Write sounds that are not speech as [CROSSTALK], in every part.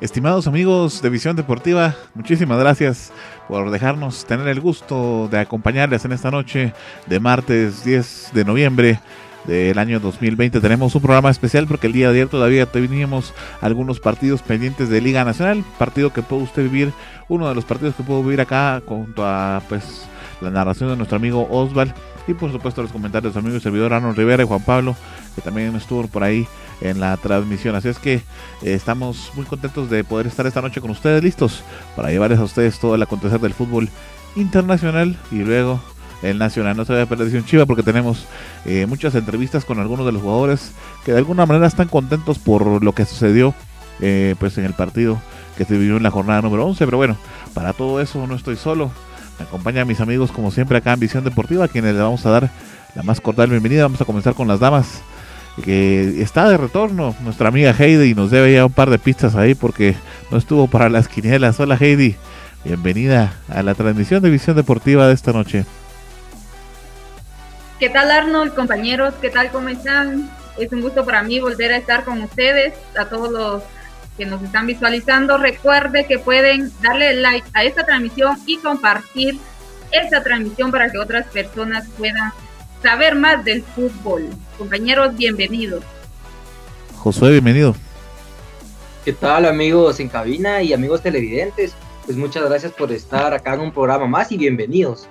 Estimados amigos de Visión Deportiva, muchísimas gracias por dejarnos tener el gusto de acompañarles en esta noche de martes 10 de noviembre del año 2020. Tenemos un programa especial porque el día de ayer todavía teníamos algunos partidos pendientes de Liga Nacional, partido que puede usted vivir, uno de los partidos que puedo vivir acá junto a pues la narración de nuestro amigo Osval y por supuesto los comentarios de su amigo y servidor Arnold Rivera y Juan Pablo, que también estuvo por ahí en la transmisión. Así es que eh, estamos muy contentos de poder estar esta noche con ustedes listos para llevarles a ustedes todo el acontecer del fútbol internacional y luego el nacional. No se vaya a perder un chiva porque tenemos eh, muchas entrevistas con algunos de los jugadores que de alguna manera están contentos por lo que sucedió eh, pues en el partido que se vivió en la jornada número 11. Pero bueno, para todo eso no estoy solo. Me acompañan mis amigos como siempre acá en Visión Deportiva, a quienes le vamos a dar la más cordial bienvenida. Vamos a comenzar con las damas que está de retorno nuestra amiga Heidi y nos debe ya un par de pistas ahí porque no estuvo para las quinielas. Hola Heidi, bienvenida a la transmisión de Visión Deportiva de esta noche. ¿Qué tal Arnold, compañeros? ¿Qué tal? ¿Cómo están? Es un gusto para mí volver a estar con ustedes, a todos los que nos están visualizando. Recuerde que pueden darle like a esta transmisión y compartir esta transmisión para que otras personas puedan saber más del fútbol. Compañeros, bienvenidos. Josué, bienvenido. ¿Qué tal amigos en cabina y amigos televidentes? Pues muchas gracias por estar acá en un programa más y bienvenidos.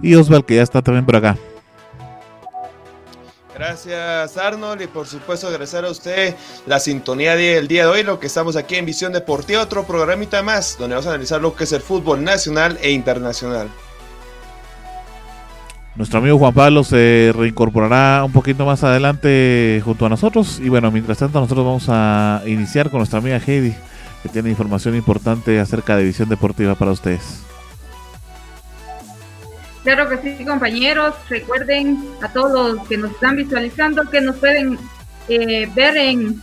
Y Osval, que ya está también por acá. Gracias Arnold y por supuesto agradecer a usted la sintonía del día de hoy, lo que estamos aquí en Visión Deportiva, otro programita más donde vamos a analizar lo que es el fútbol nacional e internacional. Nuestro amigo Juan Pablo se reincorporará un poquito más adelante junto a nosotros. Y bueno, mientras tanto nosotros vamos a iniciar con nuestra amiga Heidi, que tiene información importante acerca de visión deportiva para ustedes. Claro que sí, compañeros. Recuerden a todos los que nos están visualizando que nos pueden eh, ver en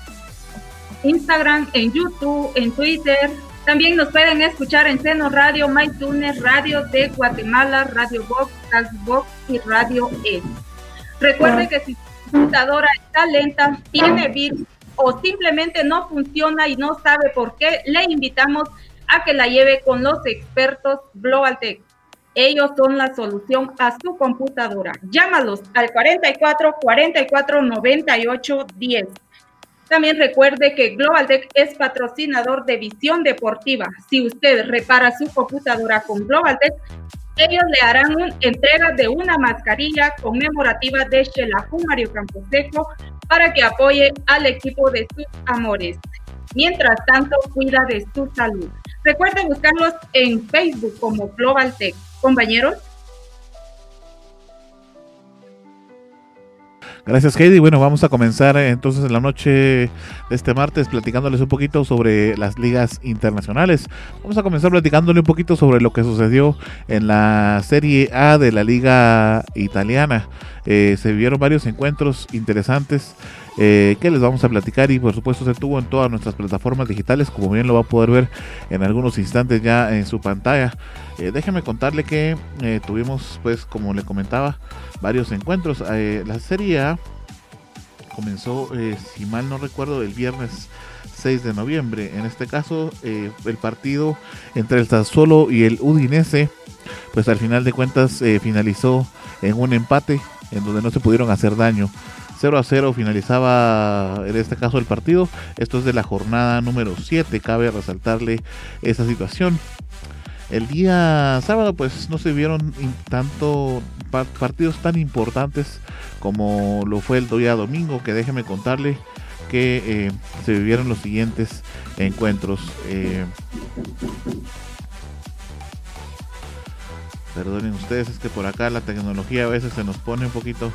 Instagram, en YouTube, en Twitter, también nos pueden escuchar en Seno Radio, MyTunes, Radio de Guatemala, Radio Box, Box y Radio E. Recuerde que si su computadora está lenta, tiene virus o simplemente no funciona y no sabe por qué, le invitamos a que la lleve con los expertos Global Tech. Ellos son la solución a su computadora. Llámalos al 44 44 98 10. También recuerde que GlobalTech es patrocinador de Visión Deportiva. Si usted repara su computadora con GlobalTech, ellos le harán una entrega de una mascarilla conmemorativa de Shelahu Mario Camposeco para que apoye al equipo de sus amores. Mientras tanto, cuida de su salud. Recuerde buscarlos en Facebook como GlobalTech. Compañeros. Gracias Heidi. Bueno, vamos a comenzar eh, entonces en la noche de este martes platicándoles un poquito sobre las ligas internacionales. Vamos a comenzar platicándole un poquito sobre lo que sucedió en la Serie A de la Liga Italiana. Eh, se vieron varios encuentros interesantes eh, que les vamos a platicar y por supuesto se tuvo en todas nuestras plataformas digitales, como bien lo va a poder ver en algunos instantes ya en su pantalla. Eh, déjeme contarle que eh, tuvimos, pues, como le comentaba, varios encuentros. La Serie A comenzó, si mal no recuerdo, el viernes 6 de noviembre. En este caso, el partido entre el Sassuolo y el Udinese, pues al final de cuentas finalizó en un empate en donde no se pudieron hacer daño. 0 a 0 finalizaba en este caso el partido. Esto es de la jornada número 7. Cabe resaltarle esa situación. El día sábado pues no se vieron tanto partidos tan importantes como lo fue el día domingo, que déjeme contarle que se vivieron los siguientes encuentros. Perdonen ustedes, es que por acá la tecnología a veces se nos pone un poquito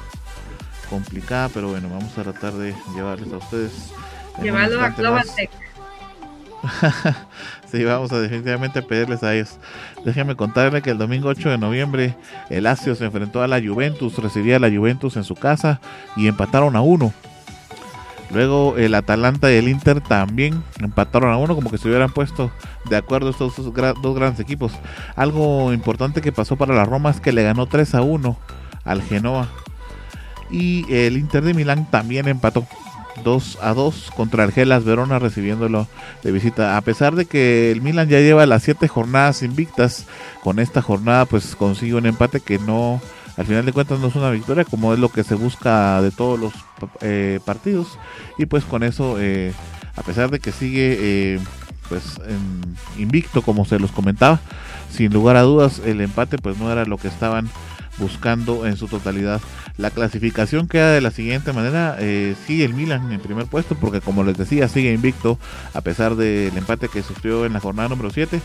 complicada, pero bueno, vamos a tratar de llevarles a ustedes. Llevarlo a Global [LAUGHS] sí, vamos a definitivamente pedirles a ellos. Déjenme contarle que el domingo 8 de noviembre el Lazio se enfrentó a la Juventus, recibía a la Juventus en su casa y empataron a uno. Luego el Atalanta y el Inter también empataron a uno, como que se hubieran puesto de acuerdo estos dos, grandes equipos. Algo importante que pasó para la Roma es que le ganó 3 a 1 al Genoa. Y el Inter de Milán también empató 2 a 2 contra el Verona recibiéndolo de visita. A pesar de que el Milan ya lleva las 7 jornadas invictas, con esta jornada pues consigue un empate que no al final de cuentas no es una victoria como es lo que se busca de todos los eh, partidos y pues con eso eh, a pesar de que sigue eh, pues invicto como se los comentaba sin lugar a dudas el empate pues no era lo que estaban buscando en su totalidad la clasificación queda de la siguiente manera sigue el Milan en primer puesto porque como les decía sigue invicto a pesar del empate que sufrió en la jornada número 7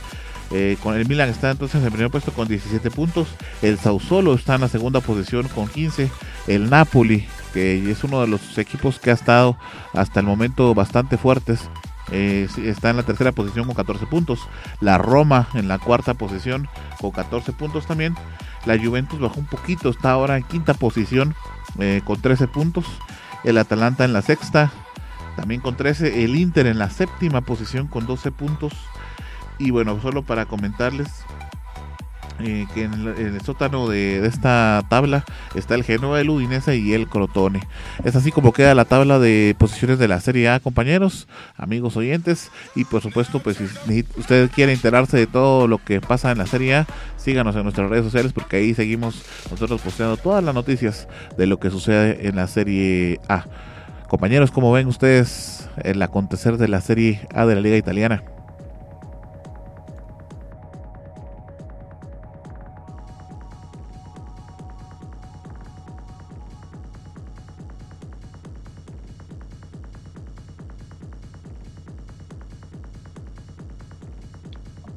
eh, con el Milan está entonces en primer puesto con 17 puntos. El Sassuolo está en la segunda posición con 15. El Napoli, que es uno de los equipos que ha estado hasta el momento bastante fuertes, eh, está en la tercera posición con 14 puntos. La Roma en la cuarta posición con 14 puntos también. La Juventus bajó un poquito, está ahora en quinta posición eh, con 13 puntos. El Atalanta en la sexta, también con 13. El Inter en la séptima posición con 12 puntos. Y bueno, solo para comentarles eh, que en el, sótano de, esta tabla está el Genoa, el Udinese y el Crotone. Es así como queda la tabla de posiciones de la Serie A, compañeros, amigos oyentes. Y por supuesto, pues si usted quiere enterarse de todo lo que pasa en la Serie A, síganos en nuestras redes sociales porque ahí seguimos nosotros posteando todas las noticias de lo que sucede en la Serie A. Compañeros, ¿cómo ven ustedes el acontecer de la Serie A de la Liga Italiana?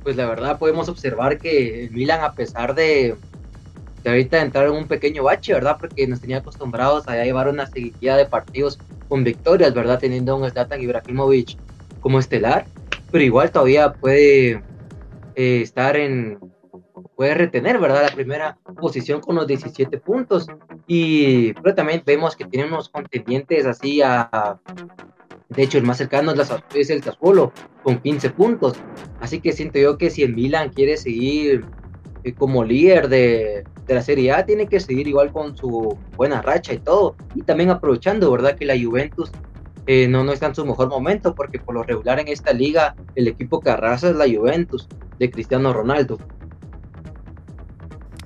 Pues la verdad podemos observar que el Milan, a pesar de, de ahorita entrar en un pequeño bache, ¿verdad? Porque nos tenía acostumbrados a llevar una seguidilla de partidos con victorias, ¿verdad? Teniendo a un Zlatan Ibrahimovic como estelar, pero igual todavía puede eh, estar en, puede retener, ¿verdad? La primera posición con los 17 puntos. Y pero también vemos que tiene unos contendientes así a, de hecho, el más cercano es, el Sassuolo, con 15 puntos. Así que siento yo que si el Milan quiere seguir eh, como líder de, la Serie A, tiene que seguir igual con su buena racha y todo. Y también aprovechando, ¿verdad? Que la Juventus eh, no, no está en su mejor momento, porque por lo regular en esta liga el equipo que arrasa es la Juventus de Cristiano Ronaldo.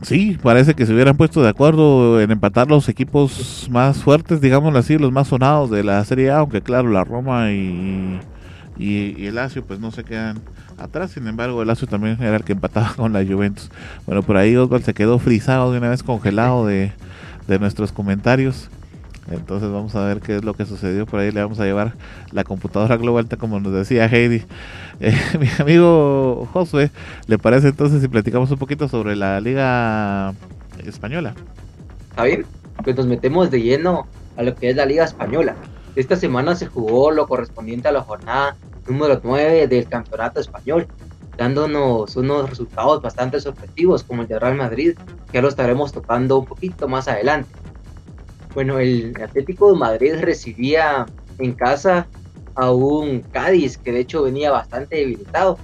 Sí, parece que se hubieran puesto de acuerdo en empatar los equipos más fuertes, digámoslo así, los más sonados de la Serie A, aunque claro, la Roma y, el Lazio pues no se quedan atrás, sin embargo el Lazio también era el que empataba [LAUGHS] con la Juventus. Bueno, por ahí Osvaldo se quedó frisado de una vez congelado de nuestros comentarios. Entonces vamos a ver qué es lo que sucedió. Por ahí le vamos a llevar la computadora global, como nos decía Heidi. [LAUGHS] Eh, mi amigo Josué, ¿le parece entonces si platicamos un poquito sobre la Liga Española? Bien, pues nos metemos de lleno a lo que es la Liga Española. Esta semana se jugó lo correspondiente a la jornada número 9 del Campeonato Español, dándonos unos resultados bastante sorpresivos, como el de Real Madrid, que ya lo estaremos tocando un poquito más adelante. Bueno, el Atlético de Madrid recibía en casa a un Cádiz que de hecho venía bastante debilitado.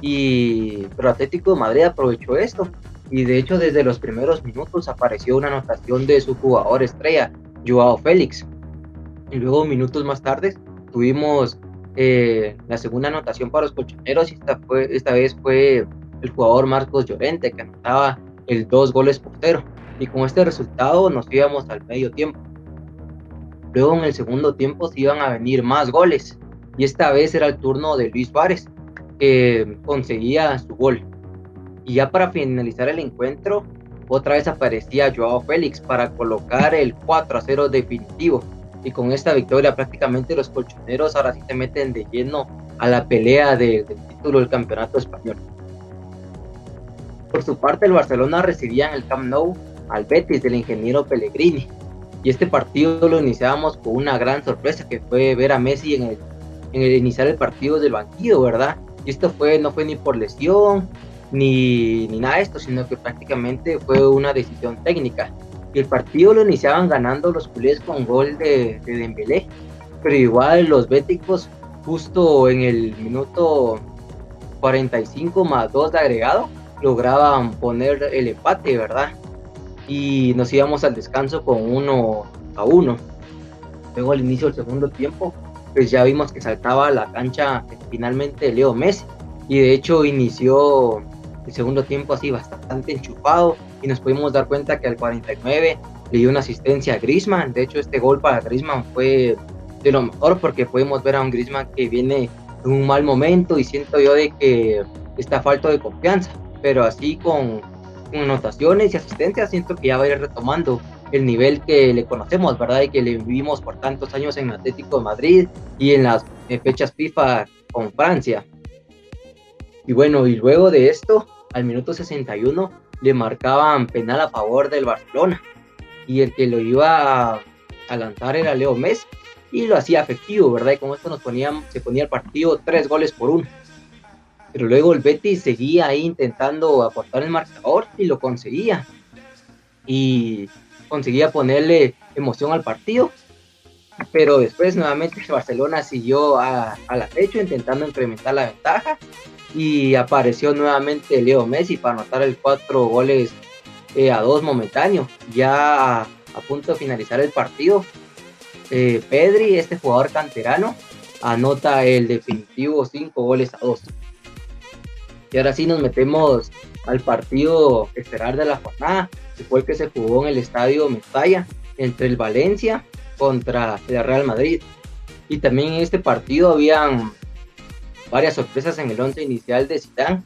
Y, pero Atlético de Madrid aprovechó esto y de hecho desde los primeros minutos apareció una anotación de su jugador estrella, Joao Félix. Y luego minutos más tarde tuvimos eh, la segunda anotación para los colchoneros y esta, fue, esta vez fue el jugador Marcos Llorente que anotaba el dos goles por cero y con este resultado nos íbamos al medio tiempo. Luego en el segundo tiempo se iban a venir más goles y esta vez era el turno de Luis Suárez que conseguía su gol. Y ya para finalizar el encuentro, otra vez aparecía Joao Félix para colocar el 4 a 0 definitivo. y con esta victoria prácticamente los colchoneros ahora sí se meten de lleno a la pelea del título del campeonato español. Por su parte, el Barcelona recibía en el Camp Nou al Betis del ingeniero Pellegrini. Y este partido lo iniciábamos con una gran sorpresa que fue ver a Messi en el, en el iniciar el partido del banquillo, ¿verdad? Y esto fue, no fue ni por lesión, ni, ni nada de esto, sino que prácticamente fue una decisión técnica. Y el partido lo iniciaban ganando los culés con gol de, de Dembélé, pero igual los béticos justo en el minuto 45 más 2 de agregado lograban poner el empate, ¿verdad? Y nos íbamos al descanso con uno a uno. Luego al inicio del segundo tiempo, pues ya vimos que saltaba a la cancha finalmente Leo Messi. Y de hecho inició el segundo tiempo así bastante enchufado y nos pudimos dar cuenta que al 49 le dio una asistencia a Grisman. De hecho, este gol para Grisman fue de lo mejor porque podemos ver a un Grisman que viene en un mal momento y siento yo de que está falto de confianza pero así con, anotaciones y asistencias siento que ya va a ir retomando el nivel que le conocemos, ¿verdad? Y que le vivimos por tantos años en Atlético de Madrid y en las fechas FIFA con Francia. Y bueno, y luego de esto, al minuto 61, le marcaban penal a favor del Barcelona. Y el que lo iba a, lanzar era Leo Messi. Y lo hacía efectivo, ¿verdad? Y con esto nos ponían, se ponía el partido tres goles por uno pero luego el Betis seguía ahí intentando aportar el marcador y lo conseguía. Y conseguía ponerle emoción al partido. Pero después nuevamente el Barcelona siguió a, a la fecha intentando incrementar la ventaja. Y apareció nuevamente Leo Messi para anotar el cuatro goles eh, a dos momentáneo. Ya a, punto de finalizar el partido. Eh, Pedri, este jugador canterano, anota el definitivo cinco goles a dos. Y ahora sí nos metemos al partido esperar de la jornada, que fue el que se jugó en el estadio Mestalla entre el Valencia contra el Real Madrid. Y también en este partido habían varias sorpresas en el once inicial de Zidane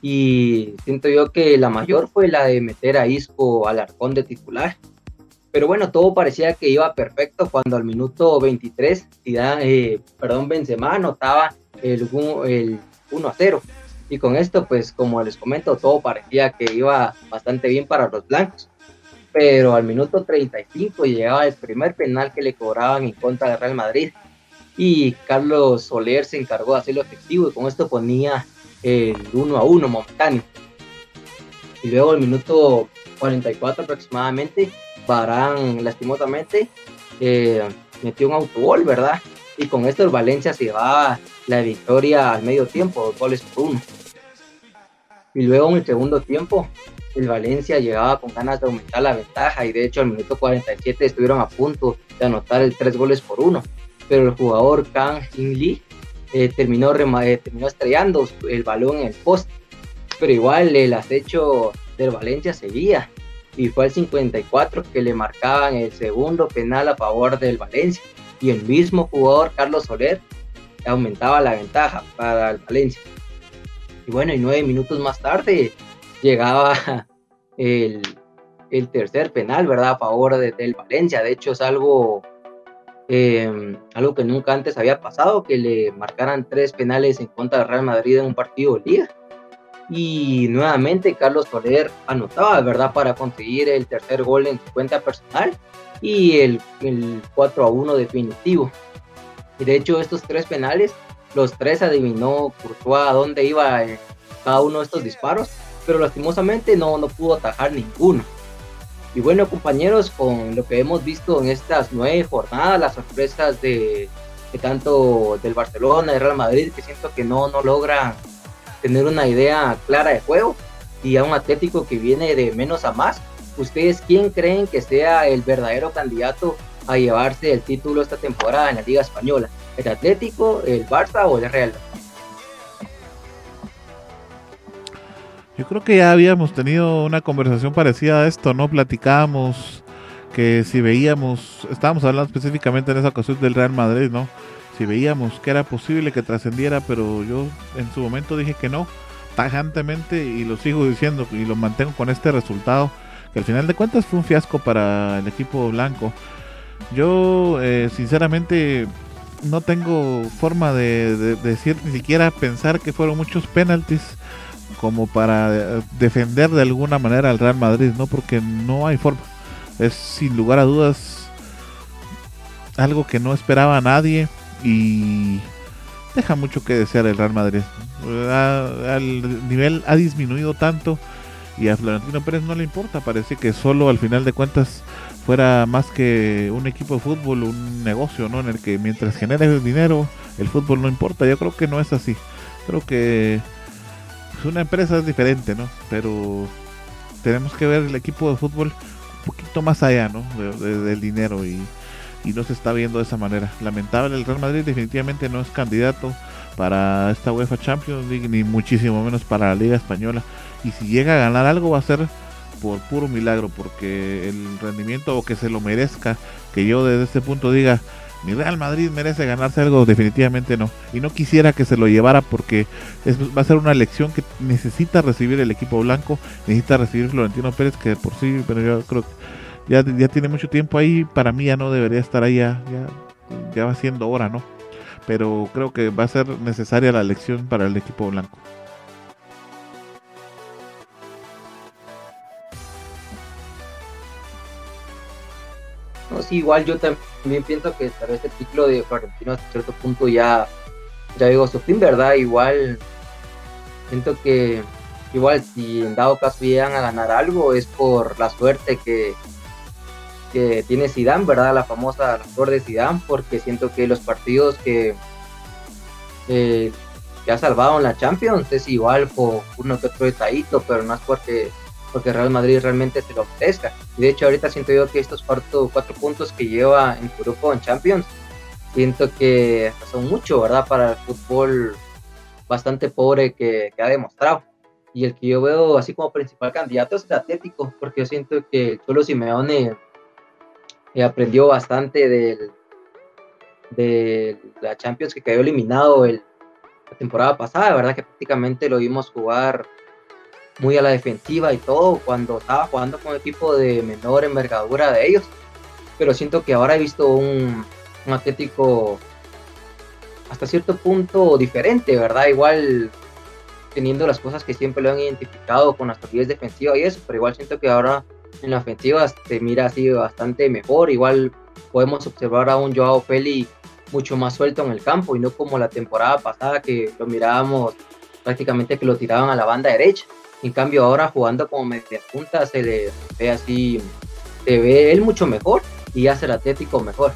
y siento yo que la mayor fue la de meter a Isco al arcón de titular. Pero bueno, todo parecía que iba perfecto cuando al minuto 23 Zidane, eh, perdón, Benzema anotaba el, el 1 a 0 y con esto, pues como les comento, todo parecía que iba bastante bien para los blancos. Pero al minuto 35 llegaba el primer penal que le cobraban en contra de Real Madrid. Y Carlos Soler se encargó de hacerlo efectivo y con esto ponía el 1 a 1 momentáneo. Y luego al minuto 44 aproximadamente, Barán lastimosamente eh, metió un autogol, ¿verdad? Y con esto el Valencia se llevaba la victoria al medio tiempo, dos goles por uno. Y luego en el segundo tiempo, el Valencia llegaba con ganas de aumentar la ventaja y de hecho al minuto 47 estuvieron a punto de anotar el tres goles por uno. Pero el jugador Kang In Lee eh, terminó, eh, terminó estrellando el balón en el poste. Pero igual el acecho del Valencia seguía y fue al 54 que le marcaban el segundo penal a favor del Valencia y el mismo jugador Carlos Soler aumentaba la ventaja para el Valencia. Y bueno, y nueve minutos más tarde llegaba [LAUGHS] el, tercer penal, ¿verdad? A favor de, del Valencia. De hecho, es algo, em, algo que nunca antes había pasado, que le marcaran tres penales en contra del Real Madrid en un partido de liga. Y nuevamente Carlos Soler anotaba, ¿verdad? Para conseguir el tercer gol en su cuenta personal y el, el 4 a 1 definitivo. Y de hecho, estos tres penales los tres adivinó Courtois a dónde iba eh, cada uno de estos disparos, pero lastimosamente no, no pudo atajar ninguno. Y bueno, compañeros, con lo que hemos visto en estas nueve jornadas, las sorpresas de, tanto del Barcelona, y Real Madrid, que siento que no, no logran tener una idea clara de juego, y a un Atlético que viene de menos a más, ¿ustedes quién creen que sea el verdadero candidato a llevarse el título esta temporada en la Liga Española? El Atlético, el Barça o el Real. Yo creo que ya habíamos tenido una conversación parecida a esto, ¿no? Platicábamos que si veíamos, estábamos hablando específicamente en esa ocasión del Real Madrid, ¿no? Si veíamos que era posible que trascendiera, pero yo en su momento dije que no, tajantemente, y lo sigo diciendo y lo mantengo con este resultado, que al final de cuentas fue un fiasco para el equipo blanco. Yo, eh, sinceramente, no tengo forma de, decir, ni siquiera pensar que fueron muchos penaltis como para eh, defender de alguna manera al Real Madrid, ¿no? Porque no hay forma. Es sin lugar a dudas algo que no esperaba nadie y deja mucho que desear el Real Madrid. al nivel ha disminuido tanto y a Florentino Pérez no le importa. Parece que solo al final de cuentas fuera más que un equipo de fútbol, un negocio, ¿no? En el que mientras genere dinero, el fútbol no importa. Yo creo que no es así. Creo que pues, una empresa es diferente, ¿no? Pero tenemos que ver el equipo de fútbol un poquito más allá, ¿no? del dinero y, y no se está viendo de esa manera. Lamentable, el Real Madrid definitivamente no es candidato para esta UEFA Champions League, ni muchísimo menos para la Liga Española. Y si llega a ganar algo va a ser por puro milagro, porque el rendimiento o que se lo merezca, que yo desde este punto diga, mi Real Madrid merece ganarse algo, definitivamente no. Y no quisiera que se lo llevara porque es, va a ser una lección que necesita recibir el equipo blanco, necesita recibir Florentino Pérez, que por sí, pero yo creo que ya, tiene mucho tiempo ahí, para mí ya no debería estar ahí, ya, ya va siendo hora, ¿no? Pero creo que va a ser necesaria la lección para el equipo blanco. Igual yo también pienso que tal vez el ciclo de Florentino hasta cierto punto ya, ya llegó a su fin, ¿verdad? Igual siento que igual si en dado caso llegan a ganar algo es por la suerte que, que tiene Zidane, ¿verdad? La famosa la de Zidane, porque siento que los partidos que, que ha salvado en la Champions es igual por uno que otro detallito, pero no es porque porque Real Madrid realmente se lo ofrezca. De hecho ahorita siento yo que estos cuatro, cuatro puntos que lleva en grupo en Champions, siento que son mucho, ¿verdad? Para el fútbol bastante pobre que, ha demostrado. Y el que yo veo así como principal candidato es el Atlético, porque yo siento que el Cholo Simeone eh, aprendió bastante del, de la Champions que cayó eliminado el, la temporada pasada, ¿verdad? Que prácticamente lo vimos jugar muy a la defensiva y todo cuando estaba jugando con equipo de menor envergadura de ellos. Pero siento que ahora he visto un, Atlético hasta cierto punto diferente, ¿verdad? Igual teniendo las cosas que siempre lo han identificado con las solidez defensivas y eso, pero igual siento que ahora en la ofensiva se mira así bastante mejor. Igual podemos observar a un Joao Feli mucho más suelto en el campo y no como la temporada pasada que lo mirábamos prácticamente que lo tiraban a la banda derecha. En cambio, ahora jugando como media punta se le ve así, se ve él mucho mejor y hace el Atlético mejor.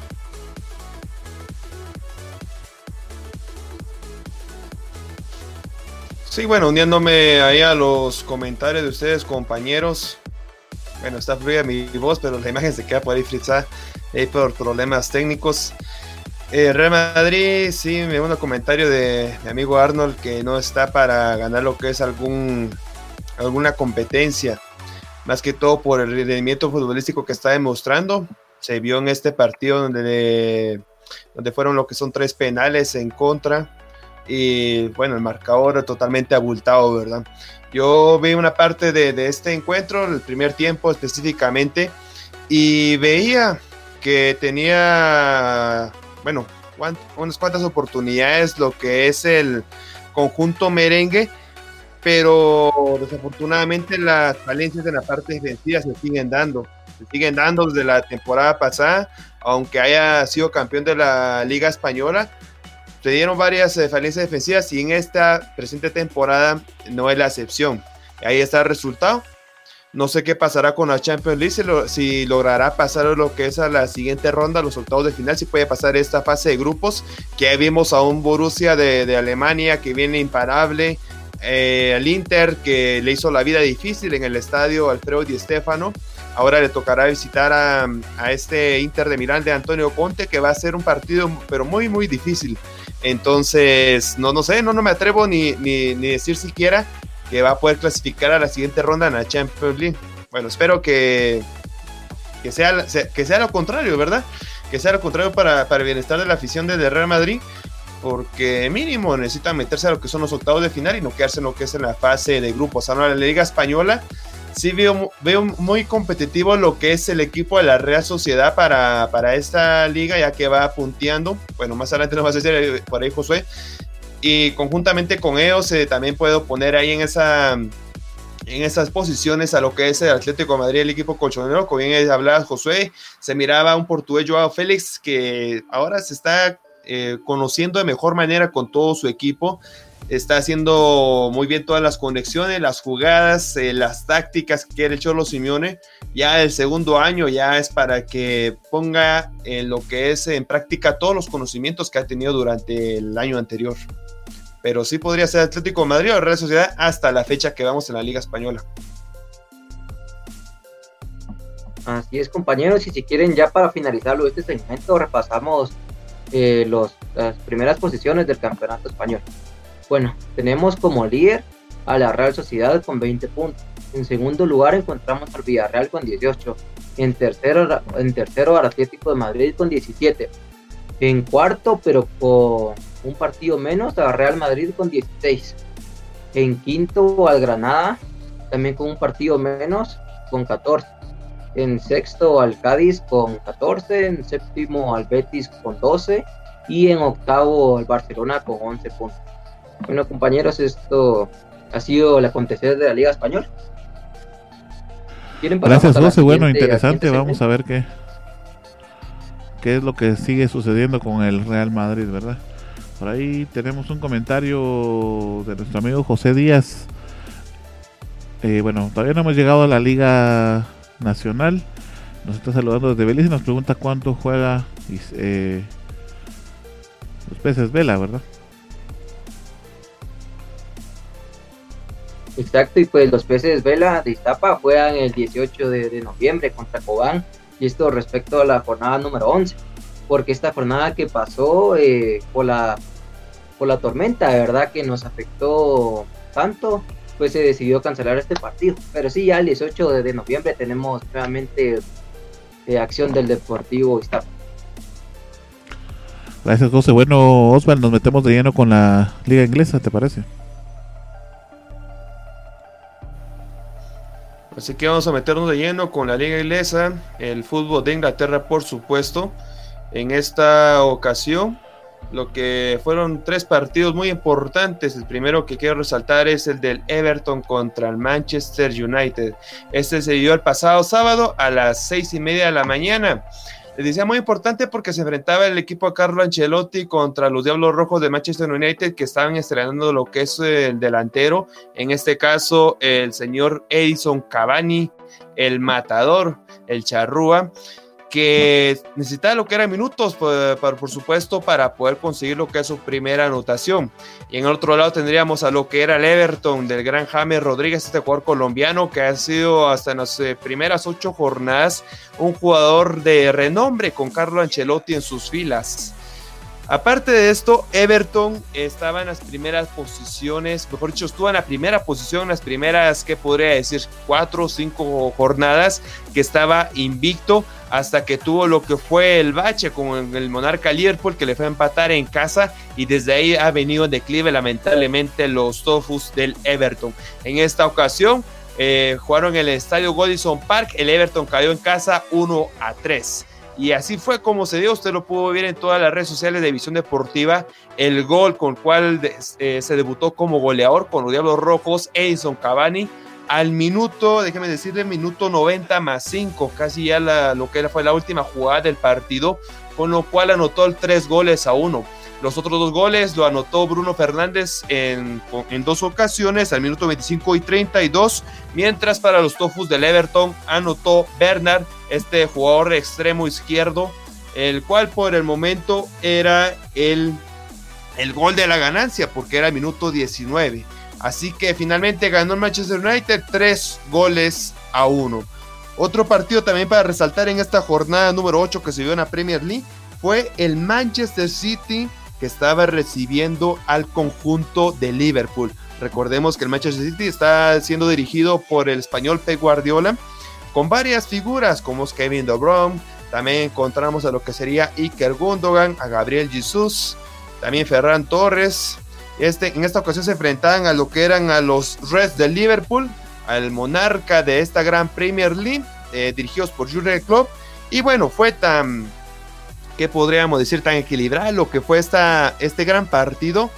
Sí, bueno, uniéndome ahí a los comentarios de ustedes, compañeros. Bueno, está fluida mi voz, pero la imagen se queda por ahí frizada ahí por problemas técnicos. Eh, Real Madrid, sí, me un comentario de mi amigo Arnold que no está para ganar lo que es algún alguna competencia, más que todo por el rendimiento futbolístico que está demostrando. Se vio en este partido donde, donde fueron lo que son tres penales en contra y bueno, el marcador totalmente abultado, ¿verdad? Yo vi una parte de, de este encuentro, el primer tiempo específicamente, y veía que tenía, bueno, unas cuantas oportunidades lo que es el conjunto merengue pero desafortunadamente las falencias en la parte defensiva se siguen dando. Se siguen dando desde la temporada pasada, aunque haya sido campeón de la Liga Española. Se dieron varias eh, falencias defensivas y en esta presente temporada no es la excepción. Ahí está el resultado. No sé qué pasará con la Champions League, si, logrará pasar lo que es a la siguiente ronda, los resultados de final, si puede pasar esta fase de grupos, que ahí vimos a un Borussia de, de Alemania que viene imparable, eh, al Inter que le hizo la vida difícil en el estadio Alfredo Di Stefano. Ahora le tocará visitar a, este Inter de Milán Antonio Conte, que va a ser un partido, pero muy, muy difícil. Entonces, no, no sé, no, no me atrevo ni, ni, decir siquiera que va a poder clasificar a la siguiente ronda en la Champions League. Bueno, espero que, que, sea, que sea lo contrario, ¿verdad? Que sea lo contrario para, para el bienestar de la afición del Real Madrid porque mínimo necesitan meterse a lo que son los octavos de final y no quedarse en lo que es en la fase de grupos. Sea, la Liga Española sí veo, veo muy competitivo lo que es el equipo de la Real Sociedad para, para esta liga, ya que va punteando. Bueno, más adelante nos vas a decir eh, por ahí, Josué. Y conjuntamente con ellos eh, también puedo poner ahí en esa en esas posiciones a lo que es el Atlético de Madrid, el equipo colchonero, como bien hablaba Josué, se miraba un portugués Joao Félix que ahora se está eh, conociendo de mejor manera con todo su equipo, está haciendo muy bien todas las conexiones, las jugadas, eh, las tácticas que quiere el Cholo Simeone. Ya el segundo año ya es para que ponga en lo que es en práctica todos los conocimientos que ha tenido durante el año anterior. Pero sí podría ser Atlético Madrid o Real Sociedad hasta la fecha que vamos en la Liga Española. Así es, compañeros, y si quieren ya para finalizarlo este segmento repasamos eh, los, las primeras posiciones del campeonato español. Bueno, tenemos como líder a la Real Sociedad con 20 puntos. En segundo lugar encontramos al Villarreal con 18. En tercero, en tercero al Atlético de Madrid con 17. En cuarto, pero con un partido menos, al Real Madrid con 16. En quinto al Granada, también con un partido menos, con 14. En sexto al Cádiz con 14. En séptimo al Betis con 12. Y en octavo al Barcelona con 11 puntos. Bueno, compañeros, esto ha sido el acontecer de la Liga Española. Gracias, José. Bueno, interesante. Vamos a ver qué, qué es lo que sigue sucediendo con el Real Madrid, ¿verdad? Por ahí tenemos un comentario de nuestro amigo José Díaz. Eh, bueno, todavía no hemos llegado a la Liga Nacional. Nos está saludando desde Belice y nos pregunta cuánto juega eh, los peces Vela, ¿verdad? Exacto, y pues los peces Vela de Iztapa juegan el 18 de, noviembre contra Cobán, y esto respecto a la jornada número 11, porque esta jornada que pasó eh, por, la, por la tormenta, de verdad que nos afectó tanto, pues se decidió cancelar este partido. Pero sí, ya el 18 de, noviembre tenemos nuevamente eh, acción del Deportivo Iztapa. Gracias, José. Bueno, Osvaldo, nos metemos de lleno con la liga inglesa, ¿te parece? Así que vamos a meternos de lleno con la liga inglesa, el fútbol de Inglaterra por supuesto. En esta ocasión, lo que fueron tres partidos muy importantes. El primero que quiero resaltar es el del Everton contra el Manchester United. Este se dio el pasado sábado a las seis y media de la mañana. Les decía muy importante porque se enfrentaba el equipo de Carlo Ancelotti contra los Diablos Rojos de Manchester United que estaban estrenando lo que es el delantero, en este caso el señor Edison Cavani, el matador, el charrúa que necesitaba lo que eran minutos, por, por, supuesto, para poder conseguir lo que es su primera anotación. Y en el otro lado tendríamos a lo que era el Everton del gran James Rodríguez, este jugador colombiano que ha sido hasta en las eh, primeras ocho jornadas un jugador de renombre con Carlo Ancelotti en sus filas. Aparte de esto, Everton estaba en las primeras posiciones, mejor dicho, estuvo en la primera posición, en las primeras, ¿qué podría decir? Cuatro o cinco jornadas que estaba invicto hasta que tuvo lo que fue el bache con el Monarca Liverpool que le fue a empatar en casa y desde ahí ha venido en declive lamentablemente los Tofus del Everton. En esta ocasión eh, jugaron en el estadio Godison Park, el Everton cayó en casa 1 a 3. Y así fue como se dio, usted lo pudo ver en todas las redes sociales de Visión Deportiva, el gol con el cual eh, se debutó como goleador con los Diablos Rojos, Edison Cavani, al minuto, déjeme decirle, minuto 90 más 5, casi ya lo que fue la última jugada del partido, con lo cual anotó tres goles a uno. Los otros dos goles lo anotó Bruno Fernández en, en, dos ocasiones, al minuto 25 y 32, mientras para los Tofus del Everton anotó Bernard, este jugador extremo izquierdo, el cual por el momento era el, el gol de la ganancia, porque era el minuto 19. Así que finalmente ganó el Manchester United tres goles a uno. Otro partido también para resaltar en esta jornada número 8 que se dio en la Premier League fue el Manchester City que estaba recibiendo al conjunto de Liverpool. Recordemos que el Manchester City está siendo dirigido por el español Pep Guardiola, con varias figuras como Kevin De Bruyne, también encontramos a lo que sería Iker Gundogan, a Gabriel Jesus, también Ferran Torres. Este, en esta ocasión se enfrentaban a lo que eran a los Reds de Liverpool, al monarca de esta gran Premier League, eh, dirigidos por Jurgen Klopp. Y bueno, fue tan, ¿qué podríamos decir? Tan equilibrado lo que fue esta, este gran partido,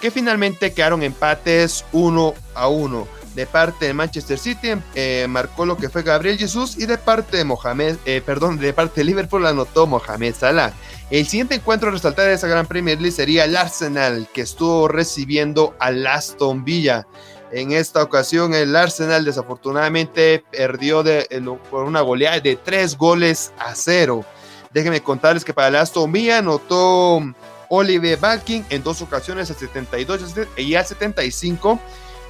que finalmente quedaron empates uno a uno. De parte de Manchester City eh, marcó lo que fue Gabriel Jesús y de parte de Mohamed, eh, perdón, de parte Liverpool anotó Mohamed Salah. El siguiente encuentro a resaltar de esa gran Premier League sería el Arsenal, que estuvo recibiendo al Aston Villa. En esta ocasión el Arsenal desafortunadamente perdió de, por una goleada de tres goles a cero. Déjenme contarles que para el Aston Villa anotó Oliver Balkin en dos ocasiones, al 72 y al 75.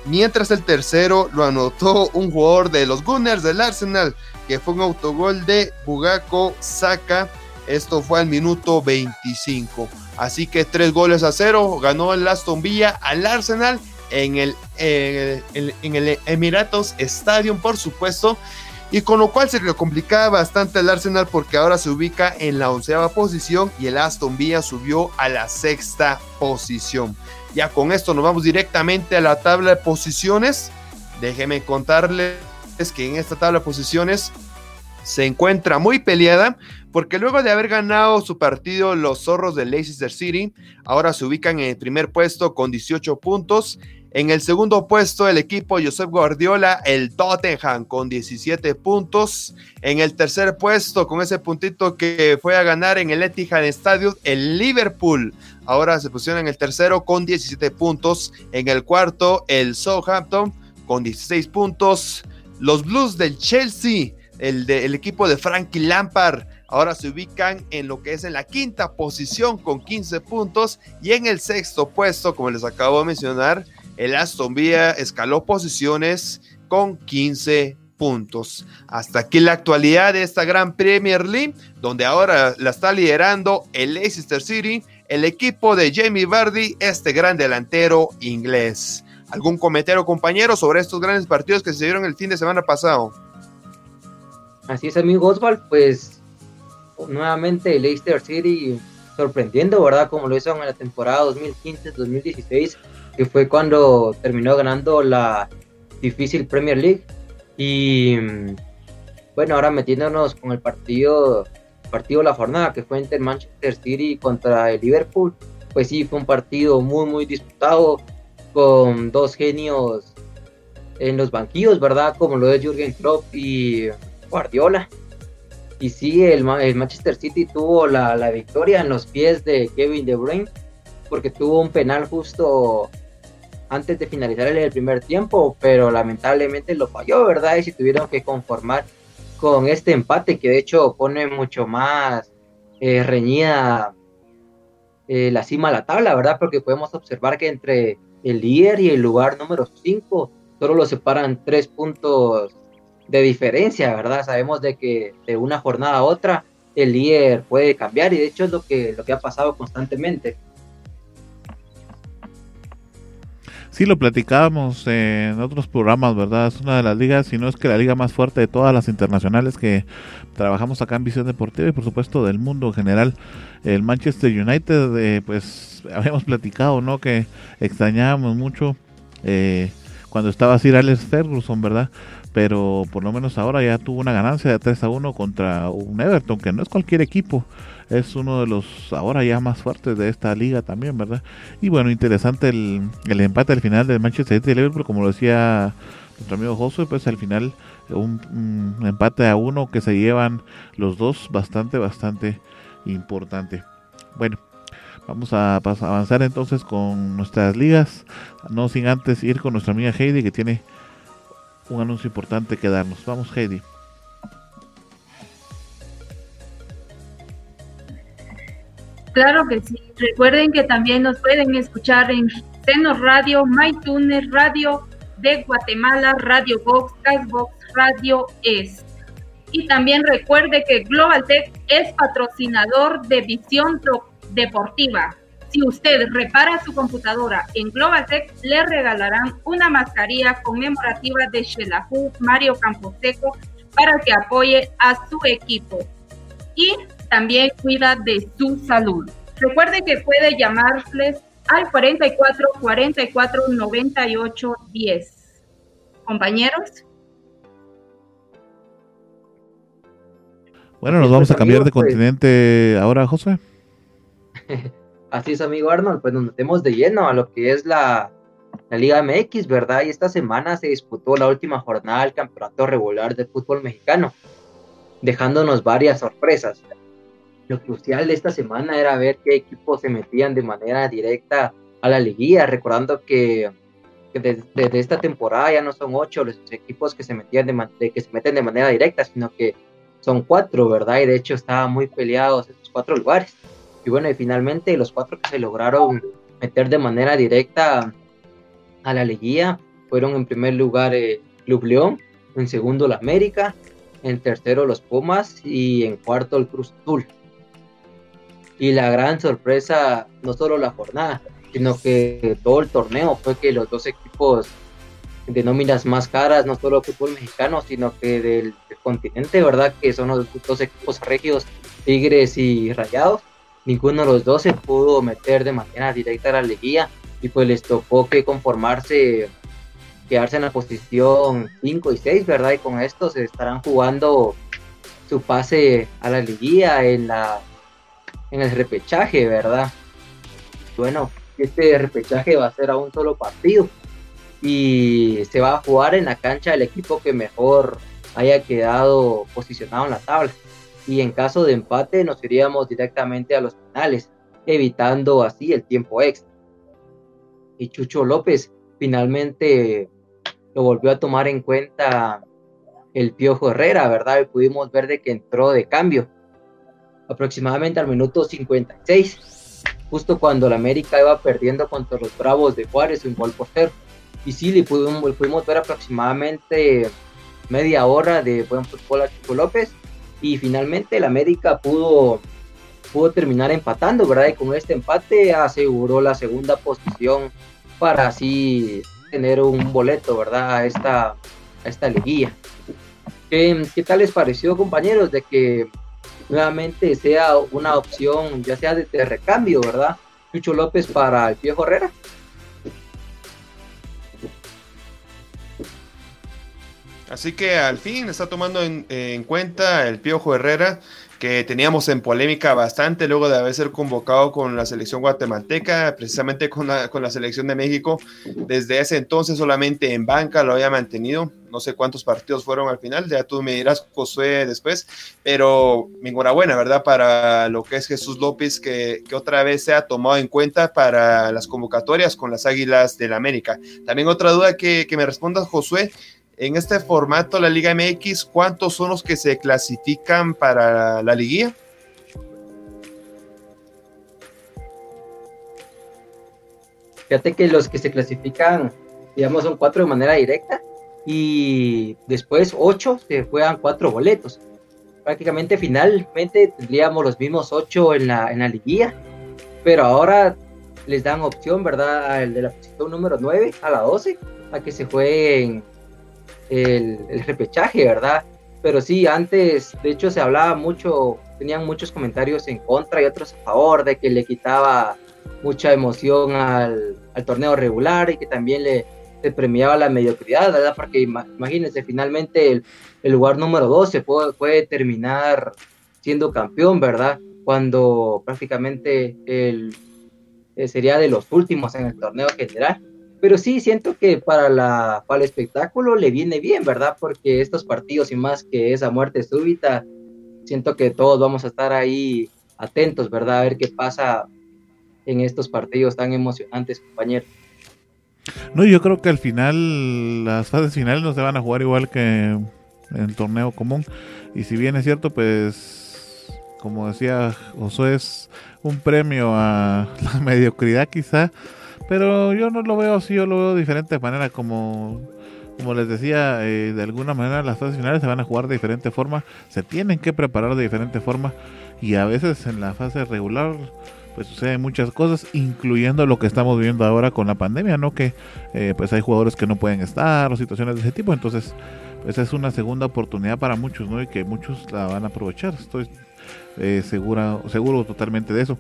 Mientras el tercero lo anotó un jugador de los Gunners del Arsenal, que fue un autogol de Bugako Saka. Esto fue al minuto 25. Así que tres goles a cero ganó el Aston Villa al Arsenal en el, en el Emiratos Stadium, por supuesto. Y con lo cual se le complicaba bastante al Arsenal porque ahora se ubica en la onceava posición y el Aston Villa subió a la sexta posición. Ya con esto nos vamos directamente a la tabla de posiciones. Déjenme contarles que en esta tabla de posiciones se encuentra muy peleada porque luego de haber ganado su partido los zorros de Leicester City, ahora se ubican en el primer puesto con 18 puntos en el segundo puesto, el equipo Josep Guardiola, el Tottenham con 17 puntos. En el tercer puesto, con ese puntito que fue a ganar en el Etihad Stadium, el Liverpool. Ahora se posiciona en el tercero con 17 puntos. En el cuarto, el Southampton con 16 puntos. Los Blues del Chelsea, el, el equipo de Frankie Lampard, ahora se ubican en lo que es en la quinta posición con 15 puntos. Y en el sexto puesto, como les acabo de mencionar, el Aston Villa escaló posiciones con 15 puntos. Hasta aquí la actualidad de esta gran Premier League, donde ahora la está liderando el Leicester City, el equipo de Jamie Vardy, este gran delantero inglés. ¿Algún comentario, compañero, sobre estos grandes partidos que se dieron el fin de semana pasado? Así es, amigo Oswald, pues nuevamente Leicester City sorprendiendo, ¿verdad? Como lo hizo en la temporada 2015-2016 que fue cuando terminó ganando la difícil Premier League. Y bueno, ahora metiéndonos con el partido, partido la jornada, que fue entre Manchester City contra el Liverpool, pues sí, fue un partido muy, muy disputado, con dos genios en los banquillos, ¿verdad? Como lo es Jürgen Klopp y Guardiola. Y sí, el, Manchester City tuvo la, la, victoria en los pies de Kevin De Bruyne, porque tuvo un penal justo antes de finalizar el primer tiempo, pero lamentablemente lo falló, ¿verdad? Y se tuvieron que conformar con este empate que de hecho pone mucho más eh, reñida eh, la cima de la tabla, ¿verdad? Porque podemos observar que entre el líder y el lugar número 5 solo lo separan tres puntos de diferencia, ¿verdad? Sabemos de que de una jornada a otra el líder puede cambiar y de hecho es lo que, lo que ha pasado constantemente. Sí, lo platicábamos en otros programas, ¿verdad? Es una de las ligas, si no es que la liga más fuerte de todas las internacionales que trabajamos acá en Visión Deportiva y por supuesto del mundo en general. El Manchester United, eh, pues [LAUGHS] habíamos platicado, ¿no? Que extrañábamos mucho eh, cuando estaba Sir Alex Ferguson, ¿verdad? Pero por lo menos ahora ya tuvo una ganancia de 3 a 1 contra un Everton, que no es cualquier equipo es uno de los ahora ya más fuertes de esta liga también, ¿verdad? Y bueno, interesante el, el empate al final del Manchester City y Liverpool, como lo decía nuestro amigo Josué, pues al final un, empate a uno que se llevan los dos bastante, bastante importante. Bueno, vamos a, avanzar entonces con nuestras ligas, no sin antes ir con nuestra amiga Heidi que tiene un anuncio importante que darnos. Vamos Heidi. Claro que sí. Recuerden que también nos pueden escuchar en Seno Radio, MyTuner Radio de Guatemala, Radio Box, Cashbox, Radio Es. Y también recuerde que Global Tech es patrocinador de Visión Deportiva. Si usted repara su computadora en Global Tech, le regalarán una mascarilla conmemorativa de Shelahu Mario Camposeco para que apoye a su equipo. Y también cuida de su salud. Recuerde que puede llamarles al 44 44 98 10. Compañeros. Bueno, nos vamos a cambiar de pues. continente ahora, José. [LAUGHS] Así es, amigo Arnold, pues nos metemos de lleno a lo que es la, la Liga MX, ¿verdad? Y esta semana se disputó la última jornada del campeonato regular de fútbol mexicano, dejándonos varias sorpresas. Lo crucial de esta semana era ver qué equipos se metían de manera directa a la liguilla, recordando que, desde, esta temporada ya no son ocho los equipos que se metían de, que se meten de manera directa, sino que son cuatro, ¿verdad? Y de hecho estaban muy peleados estos cuatro lugares. Y bueno, finalmente los cuatro que se lograron meter de manera directa a la liguilla fueron en primer lugar eh, Club León, en segundo la América, en tercero los Pumas y en cuarto el Cruz Azul. Y la gran sorpresa, no solo la jornada, sino que todo el torneo fue que los dos equipos de nóminas más caras, no solo fútbol mexicano, sino que del, continente, ¿verdad? Que son los dos equipos regios, Tigres y Rayados. Ninguno de los dos se pudo meter de manera directa a la liguilla y pues les tocó que conformarse, quedarse en la posición 5 y 6, ¿verdad? Y con esto se estarán jugando su pase a la liguilla en, la, en el repechaje, ¿verdad? Bueno, este repechaje va a ser a un solo partido y se va a jugar en la cancha del equipo que mejor haya quedado posicionado en la tabla. Y en caso de empate nos iríamos directamente a los finales, evitando así el tiempo extra. Y Chucho López finalmente lo volvió a tomar en cuenta el Piojo Herrera, ¿verdad? Y pudimos ver de que entró de cambio aproximadamente al minuto 56, justo cuando la América iba perdiendo contra los Bravos de Juárez un gol por cero y sí, le pudimos, pudimos ver aproximadamente media hora de buen fútbol a Chico López y finalmente el América pudo, pudo terminar empatando, ¿verdad? Y con este empate aseguró la segunda posición para así tener un boleto, ¿verdad? A esta, a esta liguilla. ¿Qué, ¿Qué tal les pareció, compañeros, de que nuevamente sea una opción, ya sea de, de recambio, ¿verdad? Chucho López para el Viejo Herrera. Así que al fin está tomando en, cuenta el Piojo Herrera, que teníamos en polémica bastante luego de haber sido convocado con la selección guatemalteca, precisamente con la, con la selección de México. Desde ese entonces solamente en banca lo había mantenido. No sé cuántos partidos fueron al final, ya tú me dirás, Josué, después. Pero enhorabuena, ¿verdad? Para lo que es Jesús López, que, que otra vez se ha tomado en cuenta para las convocatorias con las Águilas del la América. También otra duda que, que me respondas, Josué en este formato, la Liga MX, ¿cuántos son los que se clasifican para la liguilla? Fíjate que los que se clasifican, digamos, son cuatro de manera directa y después ocho se juegan cuatro boletos. Prácticamente finalmente tendríamos los mismos ocho en la, en la liguilla, pero ahora les dan opción, ¿verdad? Al de la posición número 9 a la 12 a que se jueguen el, repechaje, ¿verdad? Pero sí, antes, de hecho, se hablaba mucho, tenían muchos comentarios en contra y otros a favor de que le quitaba mucha emoción al, torneo regular y que también le, premiaba la mediocridad, ¿verdad? Porque imagínense, finalmente el, lugar número 12 puede, puede terminar siendo campeón, ¿verdad? Cuando prácticamente el, eh, sería de los últimos en el torneo general. Pero sí siento que para, la, para el espectáculo le viene bien, ¿verdad? Porque estos partidos y más que esa muerte súbita, siento que todos vamos a estar ahí atentos, ¿verdad? A ver qué pasa en estos partidos tan emocionantes, compañeros. No, yo creo que al final, las fases finales no se van a jugar igual que en el torneo común. Y si bien es cierto, pues, como decía Josué, es un premio a la [LAUGHS] mediocridad quizá pero yo no lo veo así, yo lo veo de diferente manera, como, como les decía, eh, de alguna manera las fases finales se van a jugar de diferente forma, se tienen que preparar de diferente forma y a veces en la fase regular pues suceden muchas cosas, incluyendo lo que estamos viviendo ahora con la pandemia, ¿no? Que eh, pues hay jugadores que no pueden estar o situaciones de ese tipo, entonces pues es una segunda oportunidad para muchos, ¿no? Y que muchos la van a aprovechar. Estoy eh, segura, seguro totalmente de eso.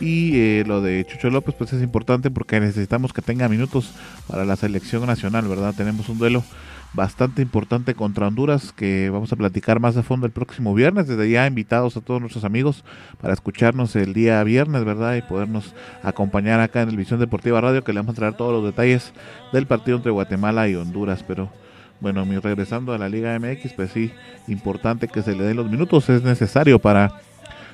Y eh, lo de Chucho López, pues es importante porque necesitamos que tenga minutos para la selección nacional, ¿verdad? Tenemos un duelo bastante importante contra Honduras que vamos a platicar más a fondo el próximo viernes. Desde ya invitados a todos nuestros amigos para escucharnos el día viernes, ¿verdad? Y podernos acompañar acá en el Visión Deportiva Radio que le vamos a traer todos los detalles del partido entre Guatemala y Honduras. Pero bueno, regresando a la Liga MX, pues sí, importante que se le den los minutos, es necesario para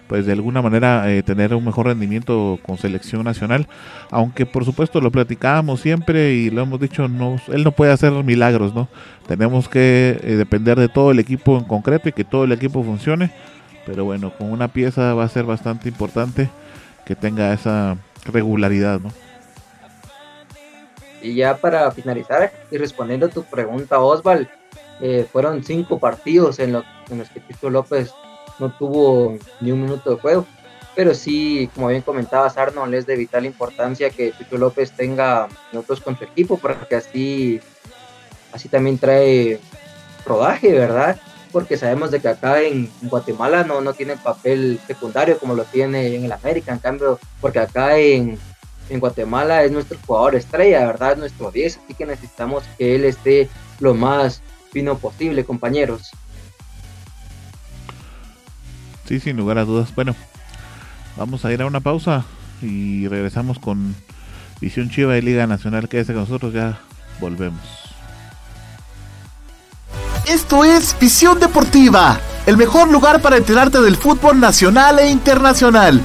pues de alguna manera eh, tener un mejor rendimiento con selección nacional, aunque por supuesto lo platicábamos siempre y lo hemos dicho, no, él no puede hacer milagros, ¿no? Tenemos que eh, depender de todo el equipo en concreto y que todo el equipo funcione, pero bueno, con una pieza va a ser bastante importante que tenga esa regularidad, ¿no? Y ya para finalizar y respondiendo a tu pregunta, Osval, eh, fueron cinco partidos en, en los que Tito López no tuvo ni un minuto de juego. Pero sí, como bien comentabas, Arnold, es de vital importancia que Chucho López tenga minutos con su equipo, porque así, así también trae rodaje, ¿verdad? Porque sabemos de que acá en Guatemala no, no tiene papel secundario como lo tiene en el América, en cambio, porque acá en, en Guatemala es nuestro jugador estrella, ¿verdad? Es nuestro 10, así que necesitamos que él esté lo más fino posible, compañeros. Sí, sin lugar a dudas. Bueno, vamos a ir a una pausa y regresamos con Visión Chiva de Liga Nacional. Quédese con nosotros, ya volvemos. Esto es Visión Deportiva, el mejor lugar para enterarte del fútbol nacional e internacional.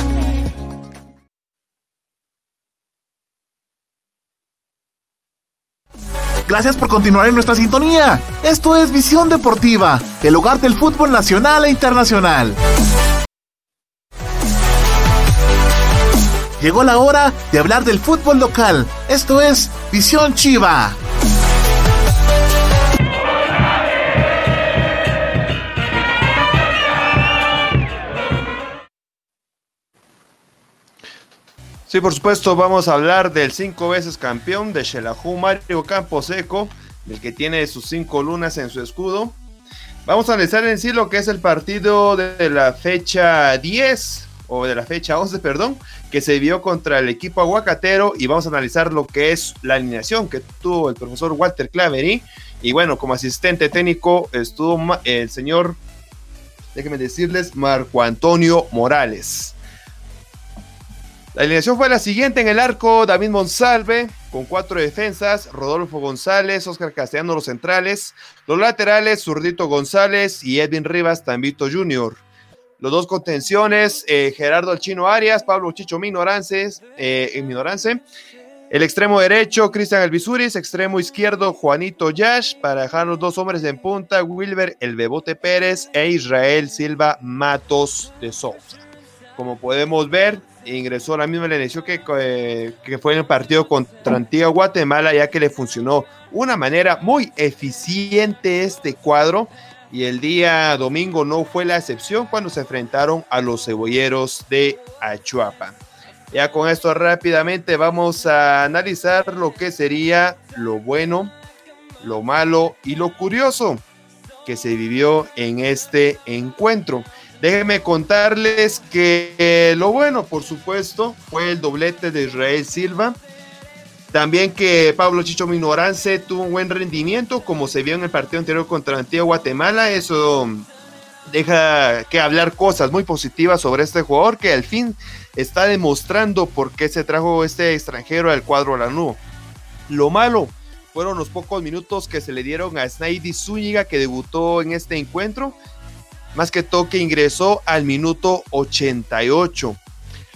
Gracias por continuar en nuestra sintonía. Esto es Visión Deportiva, el hogar del fútbol nacional e internacional. Llegó la hora de hablar del fútbol local. Esto es Visión Chiva. Sí, por supuesto, vamos a hablar del cinco veces campeón de Shelahu Mario Camposeco, el que tiene sus cinco lunas en su escudo. Vamos a analizar en sí lo que es el partido de la fecha 10, o de la fecha 11, perdón, que se vio contra el equipo aguacatero y vamos a analizar lo que es la alineación que tuvo el profesor Walter Clavery. Y bueno, como asistente técnico estuvo el señor déjenme decirles, Marco Antonio Morales. La alineación fue la siguiente en el arco, David Monsalve con cuatro defensas, Rodolfo González, Oscar Castellano los centrales, los laterales, Zurdito González y Edwin Rivas Tambito Jr. Los dos contenciones, eh, Gerardo Chino Arias, Pablo Chicho Minorances, eh, Minorance, el extremo derecho, Cristian Alvisuris. Extremo izquierdo, Juanito Yash. Para dejar los dos hombres en punta, Wilber El Bebote Pérez e Israel Silva Matos de Sousa. Como podemos ver, ingresó la misma alineación que, eh, que fue en el partido contra Antigua Guatemala, ya que le funcionó una manera muy eficiente este cuadro. Y el día domingo no fue la excepción cuando se enfrentaron a los cebolleros de Achuapa. Ya con esto rápidamente vamos a analizar lo que sería lo bueno, lo malo y lo curioso que se vivió en este encuentro. Déjenme contarles que eh, lo bueno, por supuesto, fue el doblete de Israel Silva. También que Pablo Chicho Minorance tuvo un buen rendimiento, como se vio en el partido anterior contra Antigua Guatemala. Eso deja que hablar cosas muy positivas sobre este jugador que al fin está demostrando por qué se trajo este extranjero al cuadro Lanú. Lo malo fueron los pocos minutos que se le dieron a Snaidy Zúñiga que debutó en este encuentro, más que todo que ingresó al minuto 88.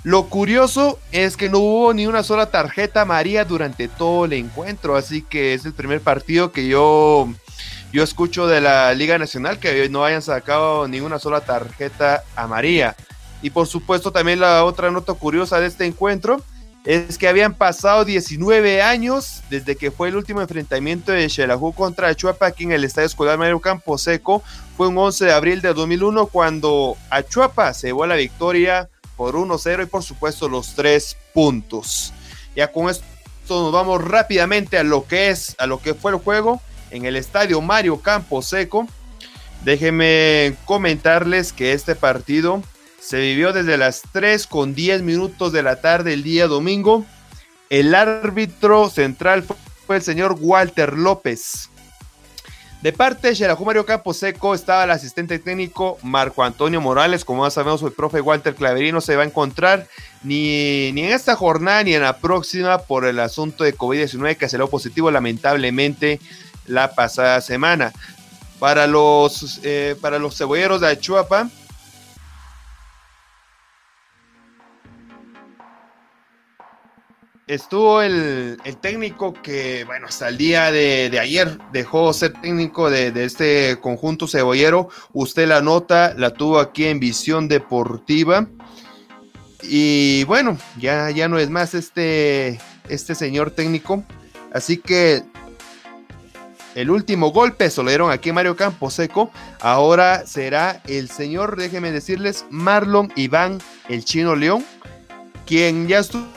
Lo curioso es que no hubo ni una sola tarjeta amarilla durante todo el encuentro, así que es el primer partido que yo yo escucho de la Liga Nacional que no hayan sacado ninguna sola tarjeta amarilla. Y por supuesto también la otra nota curiosa de este encuentro es que habían pasado 19 años desde que fue el último enfrentamiento de Xelajú contra Achuapa aquí en el Estadio Escolar Mario Campo Seco. Fue un 11 de abril de 2001 cuando Achuapa se llevó la victoria por 1-0 y por supuesto los tres puntos. Ya con esto nos vamos rápidamente a lo que es, a lo que fue el juego en el Estadio Mario Campo Seco. Déjenme comentarles que este partido se vivió desde las 3 con 10 minutos de la tarde el día domingo. El árbitro central fue el señor Walter López. De parte de Xelajú Mario Seco estaba el asistente técnico Marco Antonio Morales. Como ya sabemos, el profe Walter Claverino se va a encontrar ni, ni en esta jornada ni en la próxima por el asunto de COVID-19 que salió positivo lamentablemente la pasada semana. Para los, eh, para los cebolleros de Achuapa, estuvo el, técnico que, bueno, hasta el día de, ayer dejó ser técnico de, este conjunto cebollero. Usted la nota, la tuvo aquí en Visión Deportiva. Y bueno, ya, ya no es más este, este señor técnico. Así que el último golpe se lo dieron aquí Mario Camposeco. Ahora será el señor, déjenme decirles, Marlon Iván, el chino León, quien ya estuvo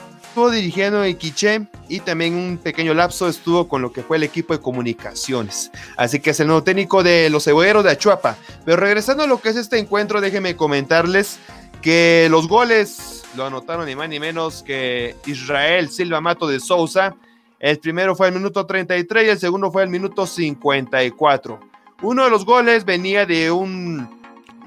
dirigiendo en Quiché y también un pequeño lapso estuvo con lo que fue el equipo de comunicaciones. Así que es el nuevo técnico de los cebolleros de Achuapa. Pero regresando a lo que es este encuentro, déjenme comentarles que los goles lo anotaron ni más ni menos que Israel Silva Mato de Sousa. El primero fue el minuto 33 y el segundo fue el minuto 54. Uno de los goles venía de un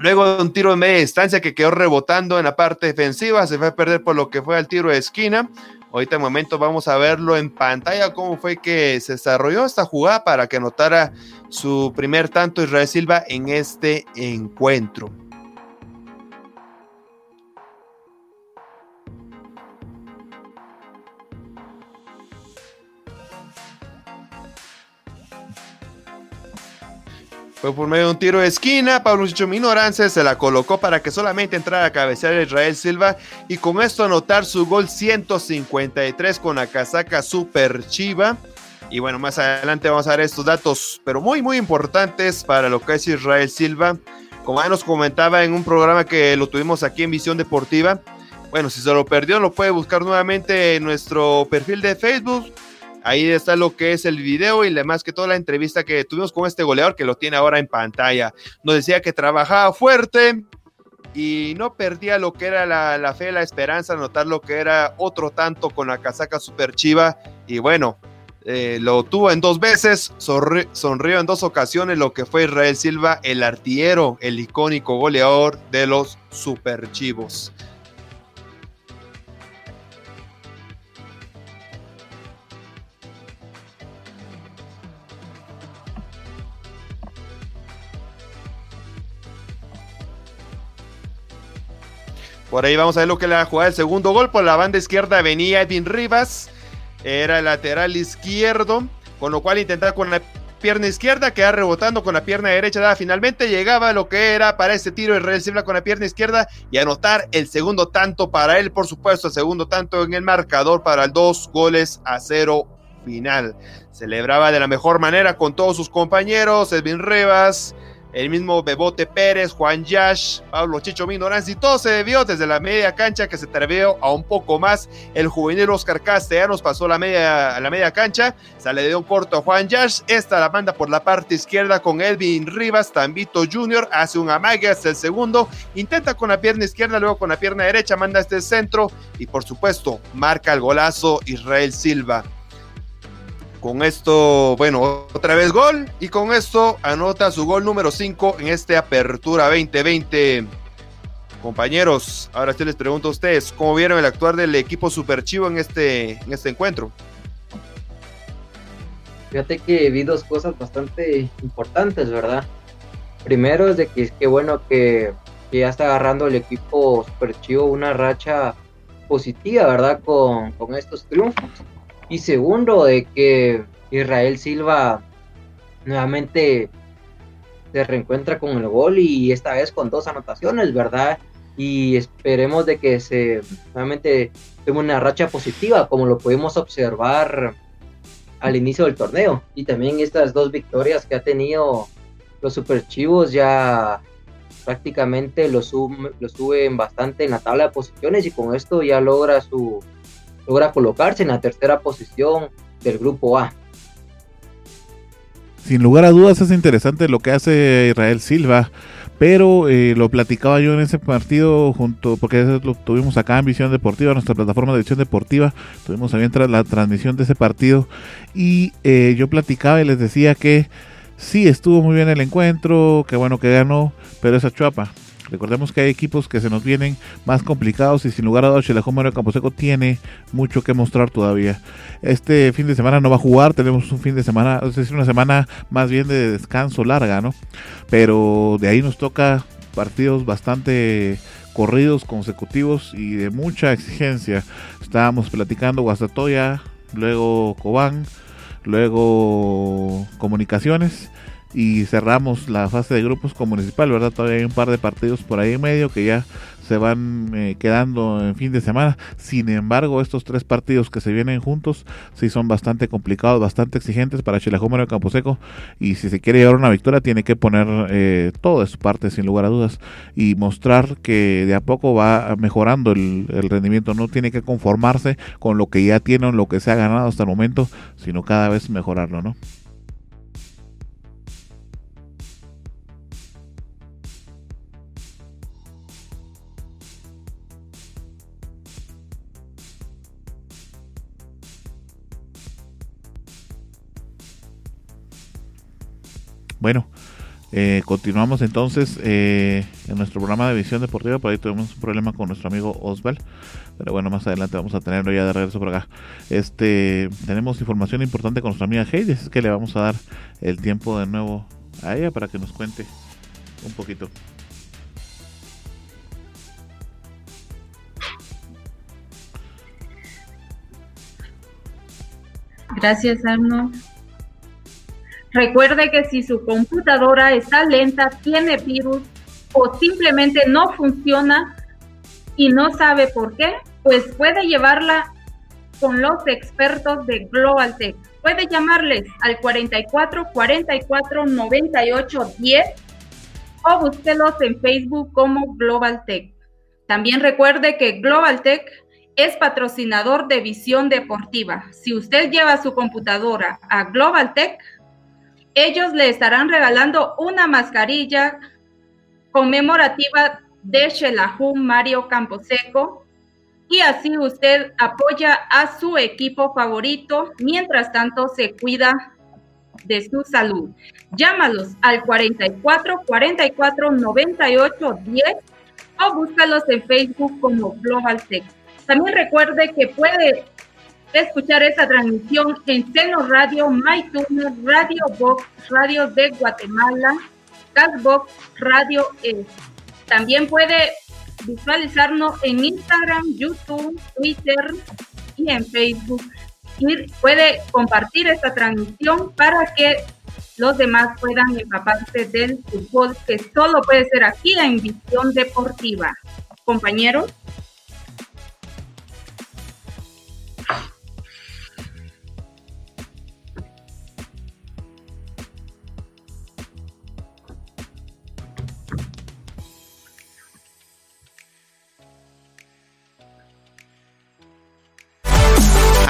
Luego de un tiro de media distancia que quedó rebotando en la parte defensiva, se fue a perder por lo que fue al tiro de esquina. Ahorita en momento vamos a verlo en pantalla, cómo fue que se desarrolló esta jugada para que anotara su primer tanto Israel Silva en este encuentro. Fue por medio de un tiro de esquina, Pablo Chicho Minorance se la colocó para que solamente entrara a cabecear Israel Silva y con esto anotar su gol 153 con la casaca Super Chiva. Y bueno, más adelante vamos a ver estos datos, pero muy, muy importantes para lo que es Israel Silva. Como ya nos comentaba en un programa que lo tuvimos aquí en Visión Deportiva. Bueno, si se lo perdió, lo puede buscar nuevamente en nuestro perfil de Facebook Ahí está lo que es el video y además que toda la entrevista que tuvimos con este goleador que lo tiene ahora en pantalla. Nos decía que trabajaba fuerte y no perdía lo que era la, fe, la esperanza, notar lo que era otro tanto con la casaca super chiva. Y bueno, eh, lo tuvo en dos veces, sonrió en dos ocasiones lo que fue Israel Silva, el artillero, el icónico goleador de los Superchivos. Por ahí vamos a ver lo que le va a jugar el segundo gol. Por la banda izquierda venía Edwin Rivas. Era el lateral izquierdo. Con lo cual intentaba con la pierna izquierda, quedar rebotando con la pierna derecha. Finalmente llegaba lo que era para este tiro Israel Silva con la pierna izquierda y anotar el segundo tanto para él, por supuesto, el segundo tanto en el marcador para el dos goles a cero final. Celebraba de la mejor manera con todos sus compañeros, Edwin Rivas, el mismo Bebote Pérez, Juan Yash, Pablo Chicho Minoranzi, todo se debió desde la media cancha que se atrevió a un poco más. El juvenil Oscar Castellanos pasó la media, a la media cancha, sale de un corto a Juan Yash, esta la manda por la parte izquierda con Elvin Rivas, Tambito Jr., hace un amague hasta el segundo, intenta con la pierna izquierda, luego con la pierna derecha, manda este centro y por supuesto marca el golazo Israel Silva. Con esto, bueno, otra vez gol y con esto anota su gol número 5 en esta apertura 2020. Compañeros, ahora sí les pregunto a ustedes, ¿cómo vieron el actuar del equipo Super Chivo en este, en este encuentro? Fíjate que vi dos cosas bastante importantes, ¿verdad? Primero es de que es que bueno que, ya está agarrando el equipo Super Chivo una racha positiva, ¿verdad? Con, con estos triunfos. Y segundo, de que Israel Silva nuevamente se reencuentra con el gol y esta vez con dos anotaciones, ¿verdad? Y esperemos de que se nuevamente tenga una racha positiva, como lo pudimos observar al inicio del torneo. Y también estas dos victorias que ha tenido los superchivos ya prácticamente lo, lo suben bastante en la tabla de posiciones y con esto ya logra su logra colocarse en la tercera posición del grupo A. Sin lugar a dudas es interesante lo que hace Israel Silva, pero eh, lo platicaba yo en ese partido junto, porque lo tuvimos acá en Visión Deportiva, nuestra plataforma de Visión Deportiva, tuvimos también la transmisión de ese partido y eh, yo platicaba y les decía que sí estuvo muy bien el encuentro, que bueno que ganó, pero esa chuapa Recordemos que hay equipos que se nos vienen más complicados y sin lugar a dudas Chelajón Mario Camposeco tiene mucho que mostrar todavía. Este fin de semana no va a jugar, tenemos un fin de semana, es decir, una semana más bien de descanso larga, ¿no? Pero de ahí nos toca partidos bastante corridos consecutivos y de mucha exigencia. Estábamos platicando Guastatoya, luego Cobán, luego Comunicaciones y cerramos la fase de grupos con Municipal, ¿verdad? Todavía hay un par de partidos por ahí en medio que ya se van eh, quedando en fin de semana. Sin embargo, estos tres partidos que se vienen juntos sí son bastante complicados, bastante exigentes para Chilajómero y Camposeco. Y si se quiere llevar una victoria, tiene que poner eh, todo de su parte, sin lugar a dudas, y mostrar que de a poco va mejorando el, el rendimiento. No tiene que conformarse con lo que ya tiene o lo que se ha ganado hasta el momento, sino cada vez mejorarlo, ¿no? Bueno, eh, continuamos entonces eh, en nuestro programa de visión deportiva. Por ahí tuvimos un problema con nuestro amigo Osval. Pero bueno, más adelante vamos a tenerlo ya de regreso por acá. Este, tenemos información importante con nuestra amiga Heidi. Es que le vamos a dar el tiempo de nuevo a ella para que nos cuente un poquito. Gracias, Arno. Recuerde que si su computadora está lenta, tiene virus o simplemente no funciona y no sabe por qué, pues puede llevarla con los expertos de Global Tech. Puede llamarles al 44 44 98 10 o búsquelos en Facebook como Global Tech. También recuerde que Global Tech es patrocinador de Visión Deportiva. Si usted lleva su computadora a Global Tech, ellos le estarán regalando una mascarilla conmemorativa de Shelahu Mario Camposeco y así usted apoya a su equipo favorito, mientras tanto se cuida de su salud. Llámalos al 44 44 98 10 o búscalos en Facebook como Global Tech. También recuerde que puede escuchar esta transmisión en Seno Radio, MyTuner, Radio Box, Radio de Guatemala, Castbox, Radio E. También puede visualizarnos en Instagram, YouTube, Twitter y en Facebook. Y puede compartir esta transmisión para que los demás puedan empaparse del fútbol que solo puede ser aquí en Visión Deportiva. Compañeros.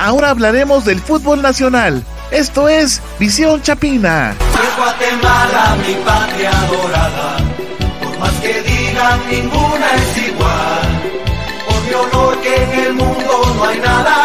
Ahora hablaremos del fútbol nacional. Esto es Visión Chapina. Guatemala, mi patria dorada. Por más que digan, ninguna es igual. Por mi honor que en el mundo no hay nada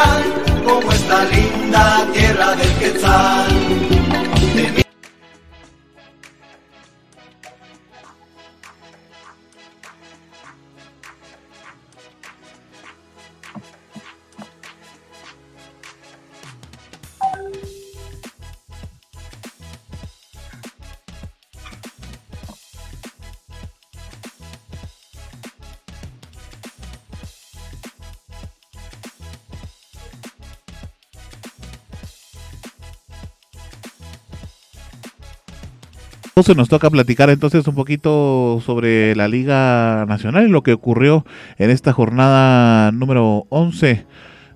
Se nos toca platicar entonces un poquito sobre la Liga Nacional y lo que ocurrió en esta jornada número 11.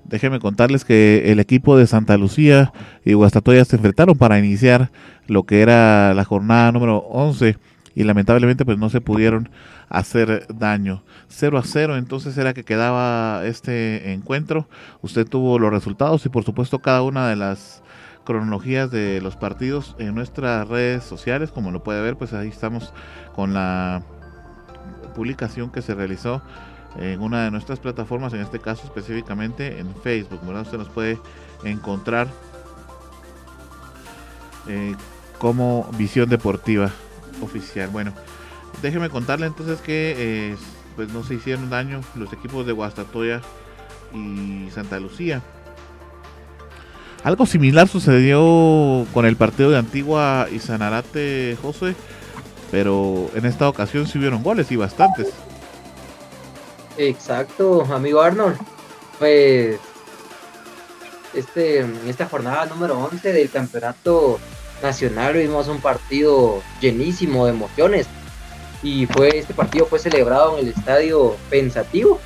Déjenme contarles que el equipo de Santa Lucía y Guastatoya se enfrentaron para iniciar lo que era la jornada número 11 y lamentablemente pues no se pudieron hacer daño. 0 a 0 entonces era que quedaba este encuentro. Usted tuvo los resultados y por supuesto cada una de las cronologías de los partidos en nuestras redes sociales, como lo puede ver, pues ahí estamos con la publicación que se realizó en una de nuestras plataformas, en este caso específicamente en Facebook, ¿verdad? Usted nos puede encontrar eh, como Visión Deportiva Oficial. Bueno, déjeme contarle entonces que eh, pues no se hicieron daño los equipos de Guastatoya y Santa Lucía. Algo similar sucedió con el partido de Antigua y Sanarate, José, pero en esta ocasión sí hubieron goles y bastantes. Exacto, amigo Arnold. Pues este, esta jornada número 11 del campeonato nacional vimos un partido llenísimo de emociones y fue este partido fue celebrado en el estadio Pensativo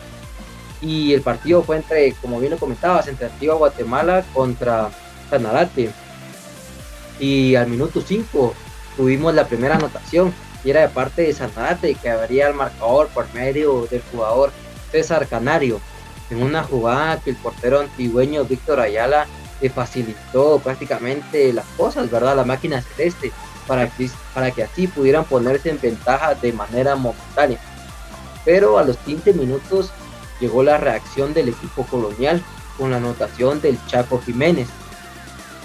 y el partido fue entre, como bien lo comentabas, entre Antigua Guatemala contra Sanarate. Y al minuto 5 tuvimos la primera anotación y era de parte de Sanarate que abría el marcador por medio del jugador César Canario en una jugada que el portero antigüeño Víctor Ayala le facilitó prácticamente las cosas, ¿verdad? La máquina celeste para que, para que así pudieran ponerse en ventaja de manera momentánea. Pero a los 15 minutos llegó la reacción del equipo colonial con la anotación del Chaco Jiménez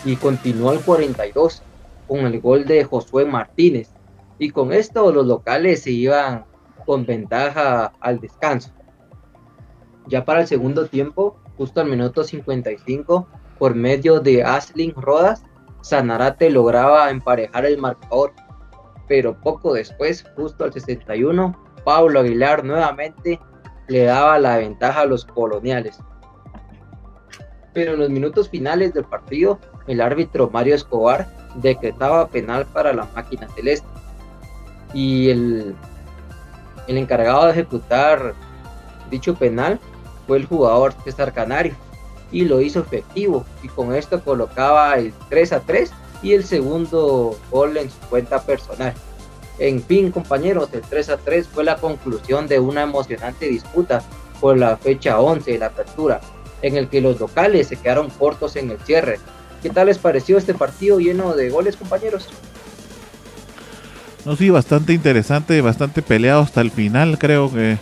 y continuó al 42 con el gol de Josué Martínez y con esto los locales se iban con ventaja al descanso. Ya para el segundo tiempo, justo al minuto 55, por medio de Aslin Rodas, Sanarate lograba emparejar el marcador, pero poco después, justo al 61, Pablo Aguilar nuevamente le daba la ventaja a los coloniales. Pero en los minutos finales del partido, el árbitro Mario Escobar decretaba penal para la máquina celeste. Y el, el encargado de ejecutar dicho penal fue el jugador César Canario y lo hizo efectivo y con esto colocaba el 3 a 3 y el segundo gol en su cuenta personal. En fin, compañeros, el 3 a 3 fue la conclusión de una emocionante disputa por la fecha 11 de la apertura, en el que los locales se quedaron cortos en el cierre. ¿Qué tal les pareció este partido lleno de goles, compañeros? No, sí, bastante interesante, bastante peleado hasta el final. Creo que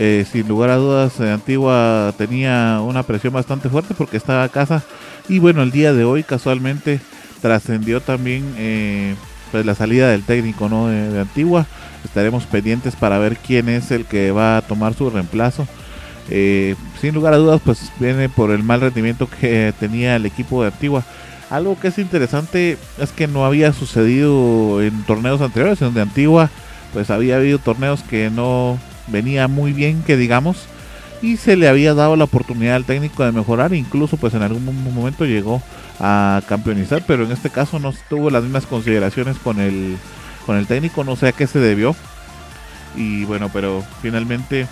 Eh, sin lugar a dudas, eh, Antigua tenía una presión bastante fuerte porque estaba a casa. Y bueno, el día de hoy casualmente trascendió también eh, pues la salida del técnico ¿no? de, Antigua. Estaremos pendientes para ver quién es el que va a tomar su reemplazo. sin lugar a dudas, pues viene por el mal rendimiento que [LAUGHS] tenía el equipo de Antigua. Algo que es interesante es que no había sucedido en torneos anteriores, en donde Antigua pues había habido torneos que no venía muy bien, que digamos, y se le había dado la oportunidad al técnico de mejorar, incluso pues en algún momento llegó a campeonizar, pero en este caso no tuvo las mismas consideraciones con el con el técnico, no sé a qué se debió. Y bueno, pero finalmente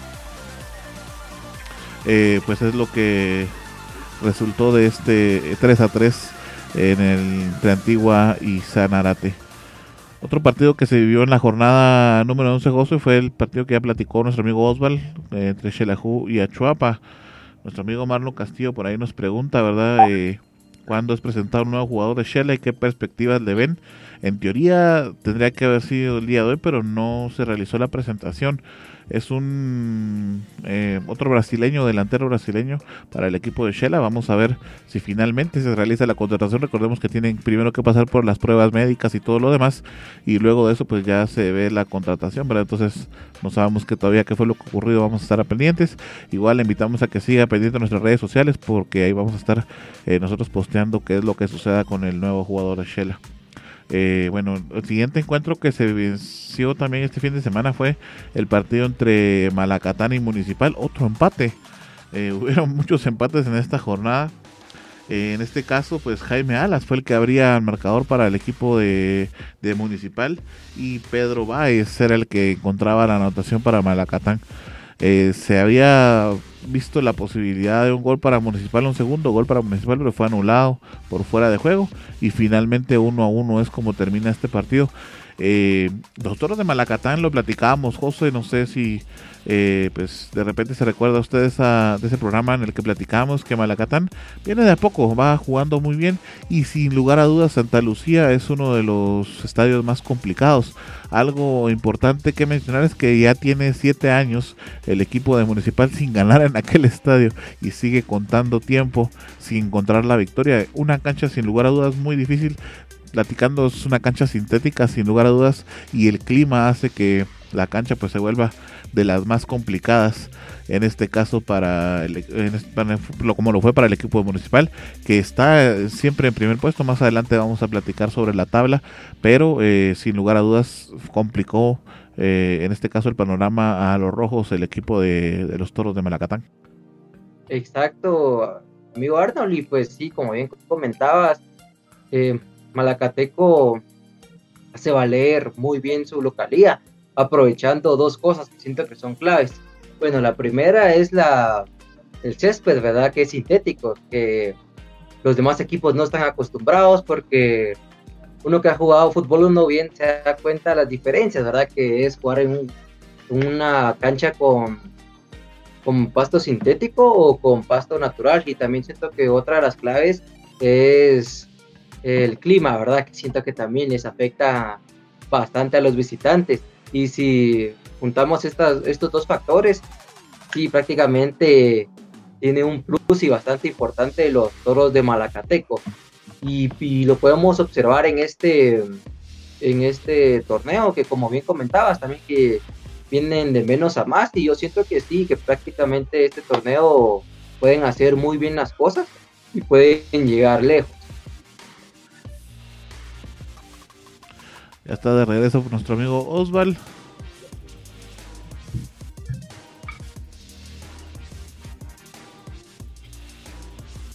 eh, pues es lo que resultó de este 3 a 3 en el entre Antigua y Sanarate. Otro partido que se vivió en la jornada número 11 de agosto fue el partido que ya platicó nuestro amigo Osval eh, entre Xelajú y Achuapa. Nuestro amigo Marlon Castillo por ahí nos pregunta, ¿verdad? Eh, ¿Cuándo es presentado un nuevo jugador de Shela y qué perspectivas le ven? En teoría tendría que haber sido el día de hoy, pero no se realizó la presentación es un eh, otro brasileño, delantero brasileño para el equipo de Shela. Vamos a ver si finalmente se realiza la contratación. Recordemos que tienen primero que pasar por las pruebas médicas y todo lo demás y luego de eso pues ya se ve la contratación, ¿verdad? Entonces no sabemos que todavía qué fue lo que ocurrido, vamos a estar a pendientes. Igual le invitamos a que siga pendiente nuestras redes sociales porque ahí vamos a estar eh, nosotros posteando qué es lo que suceda con el nuevo jugador de Shela. Eh, bueno, el siguiente encuentro que se venció también este fin de semana fue el partido entre Malacatán y Municipal. Otro empate. Eh, [LAUGHS] hubieron muchos empates en esta jornada. Eh, en este caso, pues Jaime Alas fue el que abría el marcador para el equipo de, de Municipal y Pedro Báez era el que encontraba la anotación para Malacatán. Se había visto la posibilidad de un gol para Municipal, un segundo gol para Municipal, pero fue anulado por fuera de juego. Y finalmente uno a uno es como termina este partido. Eh, los toros de Malacatán lo platicábamos, José, no sé si eh, pues de repente se recuerda a ustedes de ese programa en el que platicamos que Malacatán viene de a poco, va jugando muy bien y sin lugar a dudas Santa Lucía es uno de los estadios más complicados. Algo importante que mencionar es que ya tiene siete años el equipo de Municipal sin ganar en aquel estadio y sigue contando tiempo sin encontrar la victoria. Una cancha sin lugar a dudas muy difícil. Platicando es una cancha sintética sin lugar a dudas y el clima hace que la cancha pues se vuelva de las más complicadas. En este caso para, el, como lo fue para el equipo municipal que está siempre en primer puesto. Más adelante vamos a platicar sobre la tabla pero eh, sin lugar a dudas complicó eh, en este caso el panorama a los rojos el equipo de, los toros de Malacatán. Exacto amigo Arnold y pues sí como bien comentabas eh, Malacateco hace valer muy bien su localía aprovechando dos cosas que siento que son claves. Bueno, la primera es la el césped, ¿verdad? Que es sintético, que los demás equipos no están acostumbrados porque uno que ha jugado fútbol uno bien se da cuenta de las diferencias, ¿verdad? Que es jugar en una cancha con, con pasto sintético o con pasto natural. Y también siento que otra de las claves es el clima, ¿verdad? Que siento que también les afecta bastante a los visitantes. Y si juntamos estos dos factores, sí, prácticamente tiene un plus y bastante importante los toros de Malacateco. Y, lo podemos observar en este, en este torneo, que como bien comentabas, también que vienen de menos a más. Y yo siento que sí, que prácticamente este torneo pueden hacer muy bien las cosas y pueden llegar lejos. Ya está de regreso nuestro amigo Osval.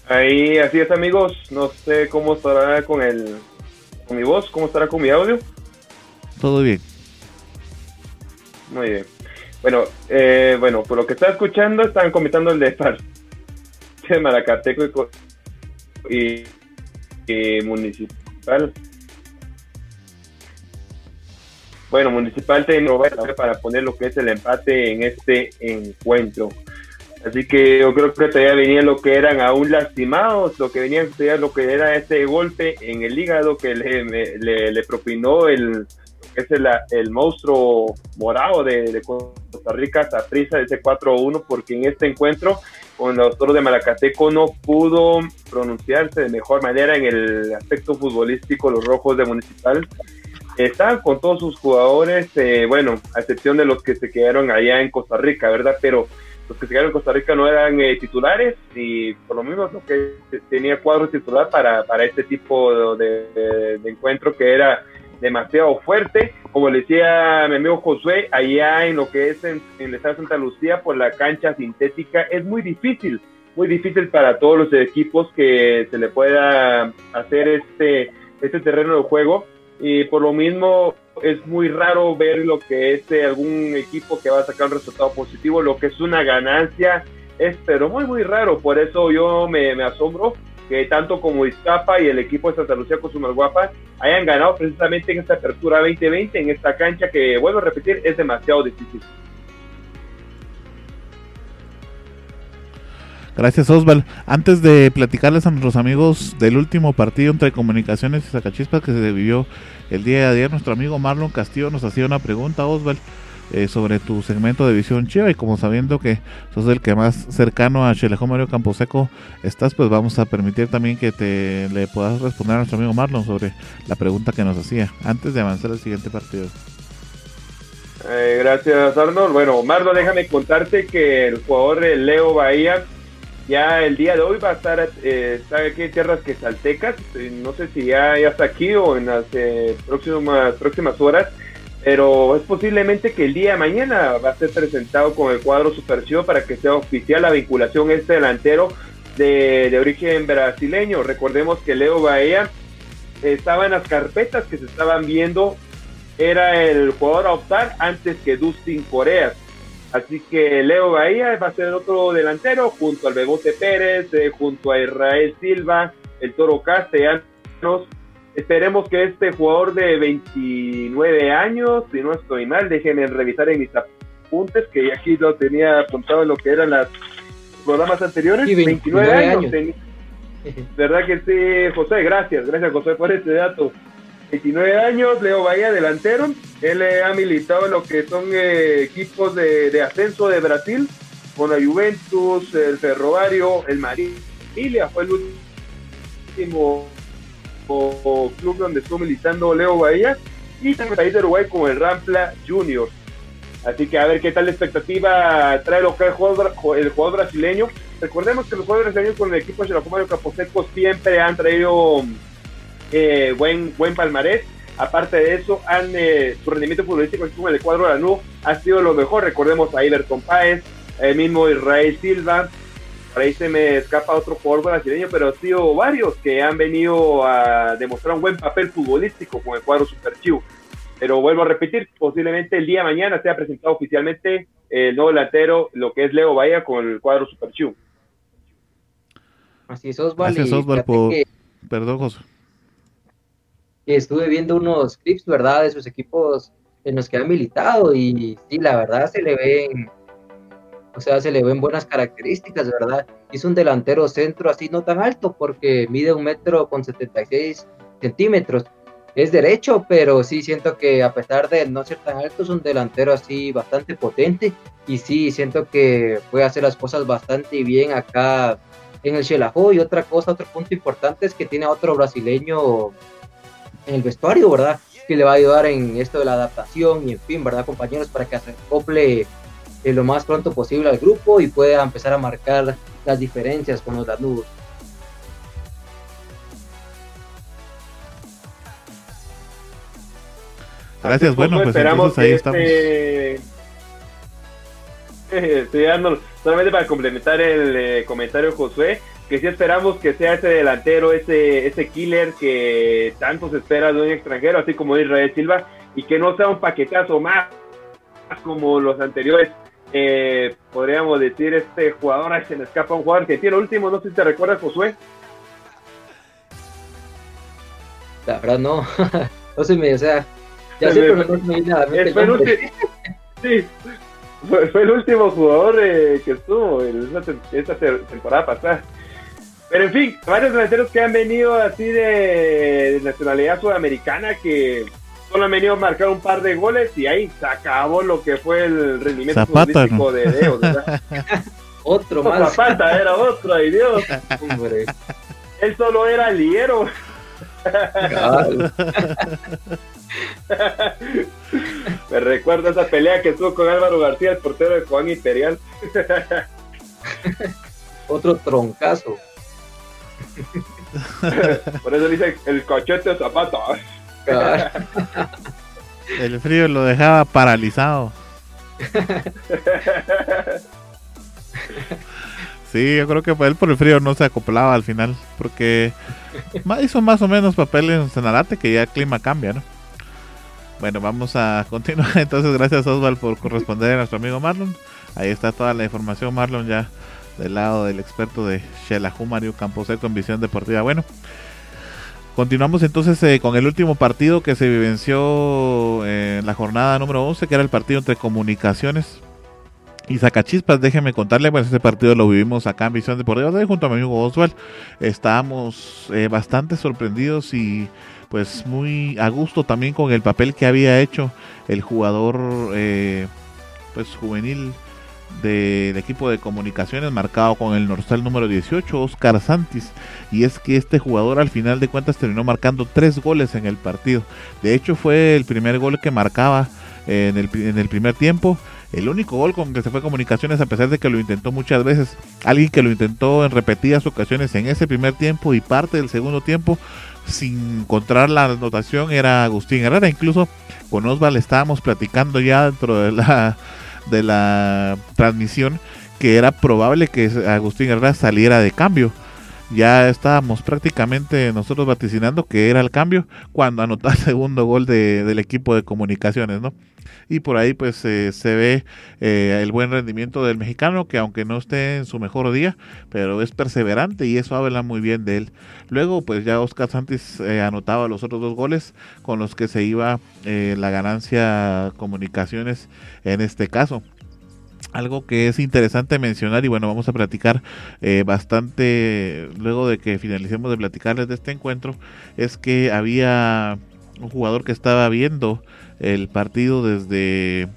Ahí, así es amigos, no sé cómo estará con el con mi voz, cómo estará con mi audio. Todo bien. Muy bien. Bueno, eh, bueno, por lo que está escuchando, están comentando el de [LAUGHS] de Maracateco y, y Municipal. Bueno, Municipal tiene para poner lo que es el empate en este encuentro. Así que yo creo que todavía venía lo que eran aún lastimados, lo que venía todavía lo que era ese golpe en el hígado que le, le, propinó el, es el, monstruo morado de, Costa Rica, Saprissa, ese 4-1, porque en este encuentro con los toros de Malacateco no pudo pronunciarse de mejor manera en el aspecto futbolístico los rojos de Municipal. Están con todos sus jugadores, eh, bueno, a excepción de los que se quedaron allá en Costa Rica, ¿verdad? Pero los que se quedaron en Costa Rica no eran eh, titulares y por lo mismo lo que tenía cuadro titular para, para este tipo de, encuentro que era demasiado fuerte. Como le decía mi amigo Josué, allá en lo que es en, el estado de Santa Lucía, por la cancha sintética, es muy difícil, muy difícil para todos los equipos que se le pueda hacer este, este terreno de juego. Y por lo mismo es muy raro ver lo que es eh, algún equipo que va a sacar un resultado positivo, lo que es una ganancia, es pero muy, muy raro. Por eso yo me, asombro que tanto como Iztapa y el equipo de Santa Lucía con Guapa hayan ganado precisamente en esta apertura 2020, en esta cancha que, vuelvo a repetir, es demasiado difícil. Gracias Osval. Antes de platicarles a nuestros amigos del último partido entre Comunicaciones y Zacachispas que se vivió el día de ayer, nuestro amigo Marlon Castillo nos hacía una pregunta, Osval. Eh, sobre tu segmento de Visión Chiva y como sabiendo que sos el que más cercano a Chelejón Mario Camposeco estás, pues vamos a permitir también que te le puedas responder a nuestro amigo Marlon sobre la pregunta que nos hacía antes de avanzar al siguiente partido. Eh, gracias Arnold. Bueno, Marlon, déjame contarte que el jugador Leo Bahía ya el día de hoy va a estar, eh, aquí en tierras quesaltecas, no sé si ya, ya está aquí o en las próximas, próximas horas pero es posiblemente que el día de mañana va a ser presentado con el cuadro Superchivo para que sea oficial la vinculación este delantero de, origen brasileño. Recordemos que Leo Bahía estaba en las carpetas que se estaban viendo, era el jugador a optar antes que Dustin Coreas. Así que Leo Bahía va a ser otro delantero junto al Bebote Pérez, eh, junto a Israel Silva, el Toro Castellanos Esperemos que este jugador de 29 años, si no estoy mal, déjenme revisar en mis apuntes, que aquí lo tenía apuntado en lo que eran los programas anteriores. 29, años. ¿Verdad que sí, José? Gracias, gracias José por este dato. 29 años, Leo Bahía, delantero. Él ha militado en lo que son eh, equipos de, ascenso de Brasil, con la Juventus, el Ferrovario, el Marilia, fue el último club donde estuvo militando Leo Bahía y también el país de Uruguay con el Rampla Junior. Así que a ver qué tal la expectativa trae lo que el jugador, el jugador brasileño. Recordemos que los jugadores brasileños con el equipo de Mario Caposeco siempre han traído eh, buen, buen palmarés. Aparte de eso, han, eh, su rendimiento futbolístico como el cuadro de la NU ha sido lo mejor. Recordemos a Iberton Páez, el mismo Israel Silva, por ahí se me escapa otro jugador brasileño, pero ha sido varios que han venido a demostrar un buen papel futbolístico con el cuadro Super Chiu. Pero vuelvo a repetir, posiblemente el día de mañana sea presentado oficialmente el nuevo delantero, lo que es Leo Bahía con el cuadro Super Chiu. Así es, Osvaldo. Gracias, Osvaldo, por... Perdón, José. Estuve viendo unos clips, ¿verdad?, de sus equipos en los que han militado y sí, la verdad se le ven o sea, se le ven buenas características, ¿verdad? Es un delantero centro así no tan alto porque mide un metro con 76 centímetros. Es derecho, pero sí siento que a pesar de no ser tan alto, es un delantero así bastante potente. Y sí, siento que puede hacer las cosas bastante bien acá en el Xelajú. Y otra cosa, otro punto importante es que tiene a otro brasileño en el vestuario, ¿verdad? Que le va a ayudar en esto de la adaptación y en fin, ¿verdad, compañeros? Para que se acople lo más pronto posible al grupo y pueda empezar a marcar las diferencias con los Danudos. Gracias, bueno, pues esperamos ahí estamos. [LAUGHS] Estoy dando, solamente para complementar el eh, comentario Josué, que sí esperamos que sea ese delantero, ese, ese killer que tanto se espera de un extranjero, así como Israel Silva, y que no sea un paquetazo más como los anteriores eh, podríamos decir, este jugador, se me escapa un jugador que tiene último, no sé si te recuerdas, Josué. La verdad no, [LAUGHS] no sé, me, o sea, ya sé, pero no me nada. Fue el, último, sí, fue, el último jugador eh, que estuvo en esta, temporada pasada. Pero en fin, varios delanteros que han venido así de, nacionalidad sudamericana que solo han venido a marcar un par de goles y ahí se acabó lo que fue el rendimiento Zapata, futbolístico de. ¿verdad? [LAUGHS] Otro más. Zapata era otro, ay Dios. Hombre. Él solo era liero. [LAUGHS] Me recuerdo esa pelea que tuvo con Álvaro García, el portero de Juan Imperial. Otro troncazo. [LAUGHS] Por eso dice el cochete Zapata. Cabal. El frío lo dejaba paralizado. Sí, yo creo que él por el frío no se acoplaba al final, porque hizo más o menos papel en Cenarate, que ya el clima cambia, ¿no? Bueno, vamos a continuar. [LAUGHS] Entonces, gracias Osval por corresponder a nuestro amigo Marlon. Ahí está toda la información, Marlon, ya del lado del experto de Xelajú, Mario Camposeco en Visión Deportiva. Bueno, continuamos entonces eh, con el último partido que se vivenció eh, en la jornada número 11, que era el partido entre Comunicaciones y Zacachispas. Déjenme contarle, pues ese partido lo vivimos acá en Visión Deportiva de junto a mi amigo Oswald. Estábamos eh, bastante sorprendidos y pues muy a gusto también con el papel que había hecho el jugador eh, pues juvenil del equipo de comunicaciones marcado con el dorsal número 18 Oscar Santis. Y es que este jugador al final de cuentas terminó marcando tres goles en el partido. De hecho fue el primer gol que marcaba en el, en el primer tiempo. El único gol con que se fue comunicaciones a pesar de que lo intentó muchas veces. Alguien que lo intentó en repetidas ocasiones en ese primer tiempo y parte del segundo tiempo sin encontrar la anotación era Agustín Herrera. Incluso con Osval estábamos platicando ya dentro de la de la transmisión que era probable que Agustín Herrera saliera de cambio. Ya estábamos prácticamente nosotros vaticinando que era el cambio cuando anotó el [LAUGHS] segundo gol de- del equipo de comunicaciones, ¿no? Y por ahí pues eh, se ve eh, el buen rendimiento del mexicano que aunque no esté en su mejor día, pero es perseverante y eso habla muy bien de él. Luego pues ya Oscar Santis eh, anotaba los otros dos goles con los que se iba eh, la ganancia comunicaciones en este caso. Algo que es interesante mencionar y bueno, vamos a platicar eh, bastante luego de que finalicemos de platicarles de este encuentro, es que había un jugador que estaba viendo el partido desde,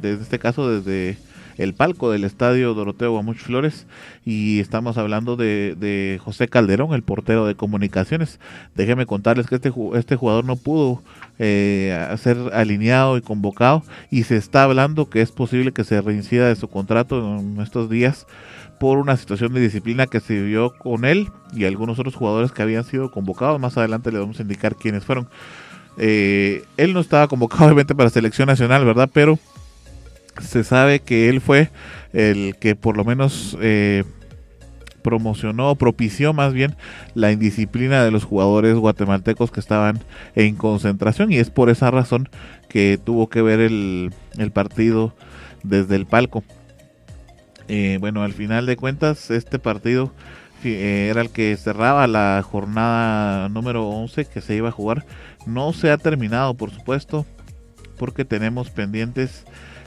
desde este caso desde el palco del estadio Doroteo Guamuch Flores y estamos hablando de, de José Calderón, el portero de comunicaciones. Déjenme contarles que este, este jugador no pudo eh, ser alineado y convocado y se está hablando que es posible que se reincida de su contrato en estos días por una situación de disciplina que se vivió con él y algunos otros jugadores que habían sido convocados. Más adelante le vamos a indicar quiénes fueron. Eh, él no estaba convocado [LAUGHS] obviamente para selección nacional, ¿verdad? Pero se sabe que él fue el que por lo menos eh, promocionó, propició más bien la indisciplina de los jugadores guatemaltecos que estaban en concentración y es por esa razón que tuvo que ver el, el partido desde el palco. Eh, bueno, al final de cuentas, este partido eh, era el que cerraba la jornada número 11 que se iba a jugar. No se ha terminado, por supuesto, porque tenemos pendientes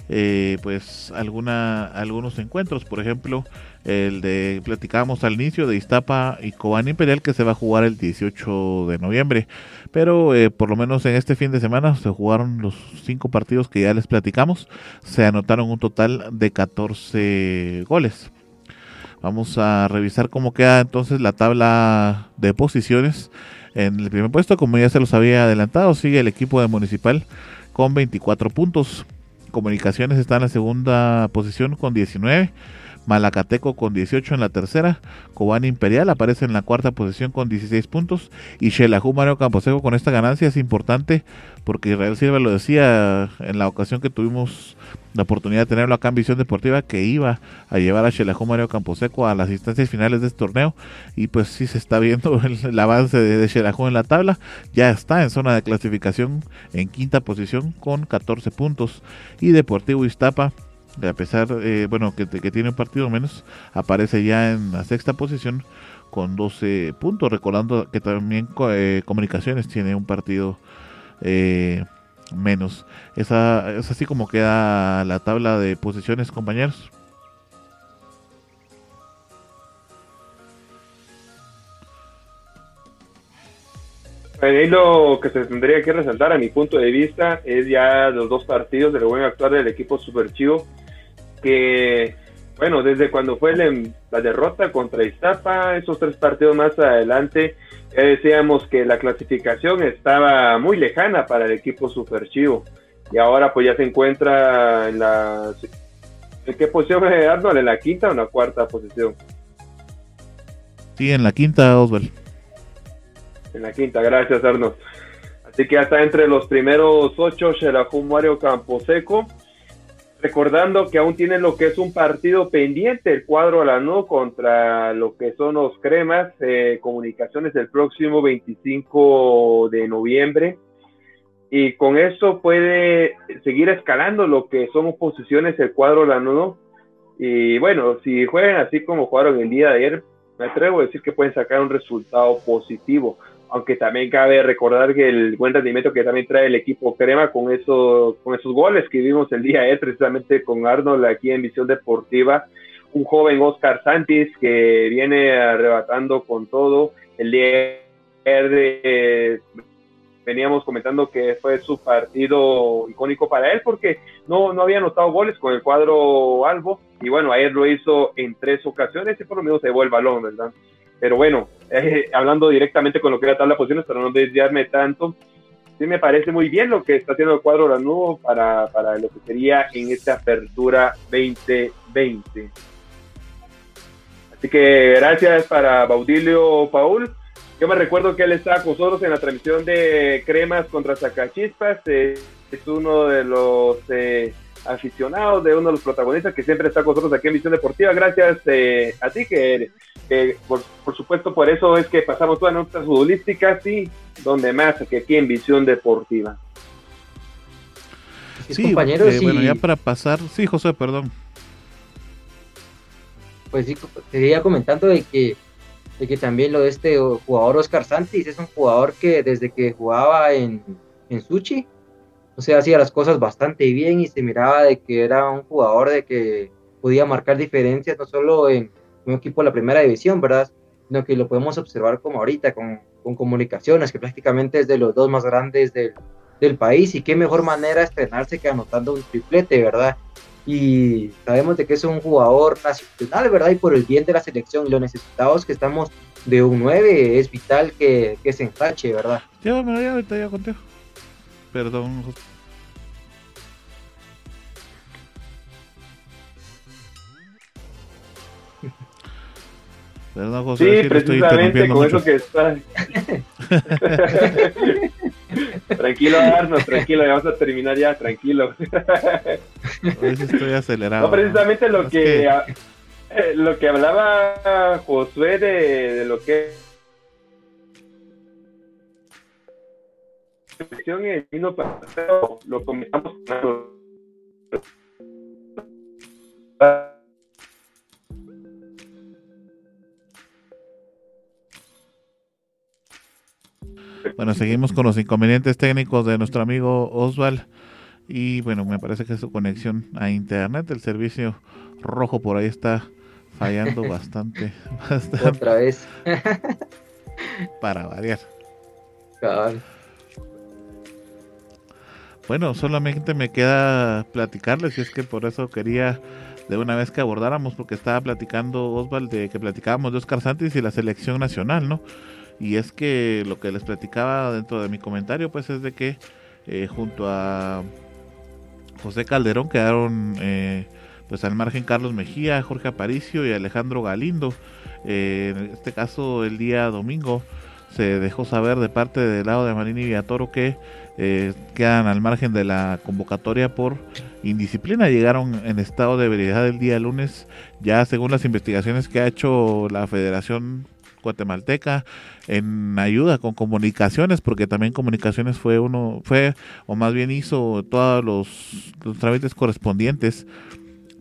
eh, pues algunos encuentros. Por ejemplo el de platicábamos al inicio de Iztapa y Cobán Imperial que se va a jugar el 18 de noviembre. Pero eh, por lo menos en este fin de semana se jugaron los cinco partidos que ya les platicamos. Se anotaron un total de 14 goles. Vamos a revisar cómo queda entonces la tabla de posiciones en el primer puesto. Como ya se los había adelantado sigue el equipo de Municipal con 24 puntos Comunicaciones está en la segunda posición con 19. Malacateco con 18 en la tercera. Cobán Imperial aparece en la cuarta posición con 16 puntos. Y Xelajú Mario Camposeco con esta ganancia es importante porque Israel Silva lo decía en la ocasión que tuvimos la oportunidad de tenerlo acá en Visión Deportiva que iba a llevar a Xelajú Mario Camposeco a las instancias finales de este torneo. Y pues sí se está viendo [LAUGHS] el, avance de, de Xelajú en la tabla. Ya está en zona de clasificación en quinta posición con 14 puntos. Y Deportivo Iztapa a pesar, eh, bueno, que, que, tiene un partido menos, aparece ya en la sexta posición con 12 puntos, recordando que también eh, Comunicaciones tiene un partido eh, menos. Esa, es así como queda la tabla de posiciones, compañeros. Ahí lo que se tendría que resaltar a mi punto de vista es ya los dos partidos del buen actuar del equipo Super Chivo, que bueno, desde cuando fue la derrota contra Iztapa, esos tres partidos más adelante, ya decíamos que la clasificación estaba muy lejana para el equipo Super Chivo. Y ahora pues ya se encuentra en la... ¿En qué posición es Arnold? ¿En la quinta o en la cuarta posición? Sí, en la quinta, Oswald. En la quinta, gracias Arnold. Así que ya está entre los primeros ocho Xelajú Mario Camposeco recordando que aún tienen lo que es un partido pendiente el cuadro no contra lo que son los cremas eh, comunicaciones el próximo 25 de noviembre. Y con eso puede seguir escalando lo que son posiciones el cuadro no y bueno si juegan así como jugaron el día de ayer me atrevo a decir que pueden sacar un resultado positivo aunque también cabe recordar que el buen rendimiento que también trae el equipo Crema con esos, con esos goles que vimos el día de precisamente con Arnold aquí en Visión Deportiva, un joven Oscar Santis que viene arrebatando con todo, el día de veníamos comentando que fue su partido icónico para él porque no, no había anotado goles con el cuadro Albo. Y bueno, ayer lo hizo en tres ocasiones y por lo menos se llevó el balón, ¿verdad? Pero bueno, eh, hablando directamente con lo que era tabla de posiciones, para no desviarme tanto, sí me parece muy bien lo que está haciendo el cuadro Lanudo para, para lo que sería en esta apertura 2020. Así que gracias para Baudilio Paul. Yo me recuerdo que él estaba con nosotros en la transmisión de Cremas contra Sacachispas. Eh, es uno de los eh, aficionados, de uno de los protagonistas que siempre está con nosotros aquí en Visión Deportiva. Gracias a ti que por, supuesto por eso es que pasamos todas nuestras futbolísticas y donde más que aquí en Visión Deportiva. Sí, compañeros, eh, bueno, ya para pasar, sí, José, perdón. Pues sí, seguía comentando de que, de que también lo de este jugador Oscar Santis es un jugador que desde que jugaba en, en Suchi, o sea, hacía las cosas bastante bien y se miraba de que era un jugador de que podía marcar diferencias no solo en, un equipo de la primera división, ¿verdad? Sino que lo podemos observar como ahorita con, con comunicaciones, que prácticamente es de los dos más grandes del, del país y qué mejor manera estrenarse que anotando un triplete, ¿verdad? Y sabemos de que es un jugador nacional, ¿verdad? Y por el bien de la selección y lo necesitados que estamos de un 9, es vital que, que se enfache, ¿verdad? Llévamelo ya, ahorita ya contigo. Perdón, sí, precisamente con eso que está. [LAUGHS] tranquilo, Arno, tranquilo, ya vamos a terminar ya, tranquilo. estoy acelerado. No, precisamente lo que, eh, lo que hablaba Josué de, de lo que el vino lo comentamos Bueno, seguimos con los inconvenientes técnicos de nuestro amigo Oswald. Y bueno, me parece que su conexión a internet, el servicio rojo por ahí está fallando [LAUGHS] bastante. Otra vez. para variar. Bueno, solamente me queda platicarles, y es que por eso quería de una vez que abordáramos, porque estaba platicando Oswald de que platicábamos de Oscar Santos y la selección nacional, ¿no? Y es que lo que les platicaba dentro de mi comentario, pues es de que eh, junto a José Calderón quedaron eh, pues al margen Carlos Mejía, Jorge Aparicio y Alejandro Galindo. Eh, en este caso, el día domingo se dejó saber de parte del lado de Marini Villatoro que quedan al margen de la convocatoria por indisciplina. Llegaron en estado de veredad el día lunes, ya según las investigaciones que ha hecho la Federación guatemalteca en ayuda con comunicaciones porque también comunicaciones fue uno fue o más bien hizo todos los, trámites correspondientes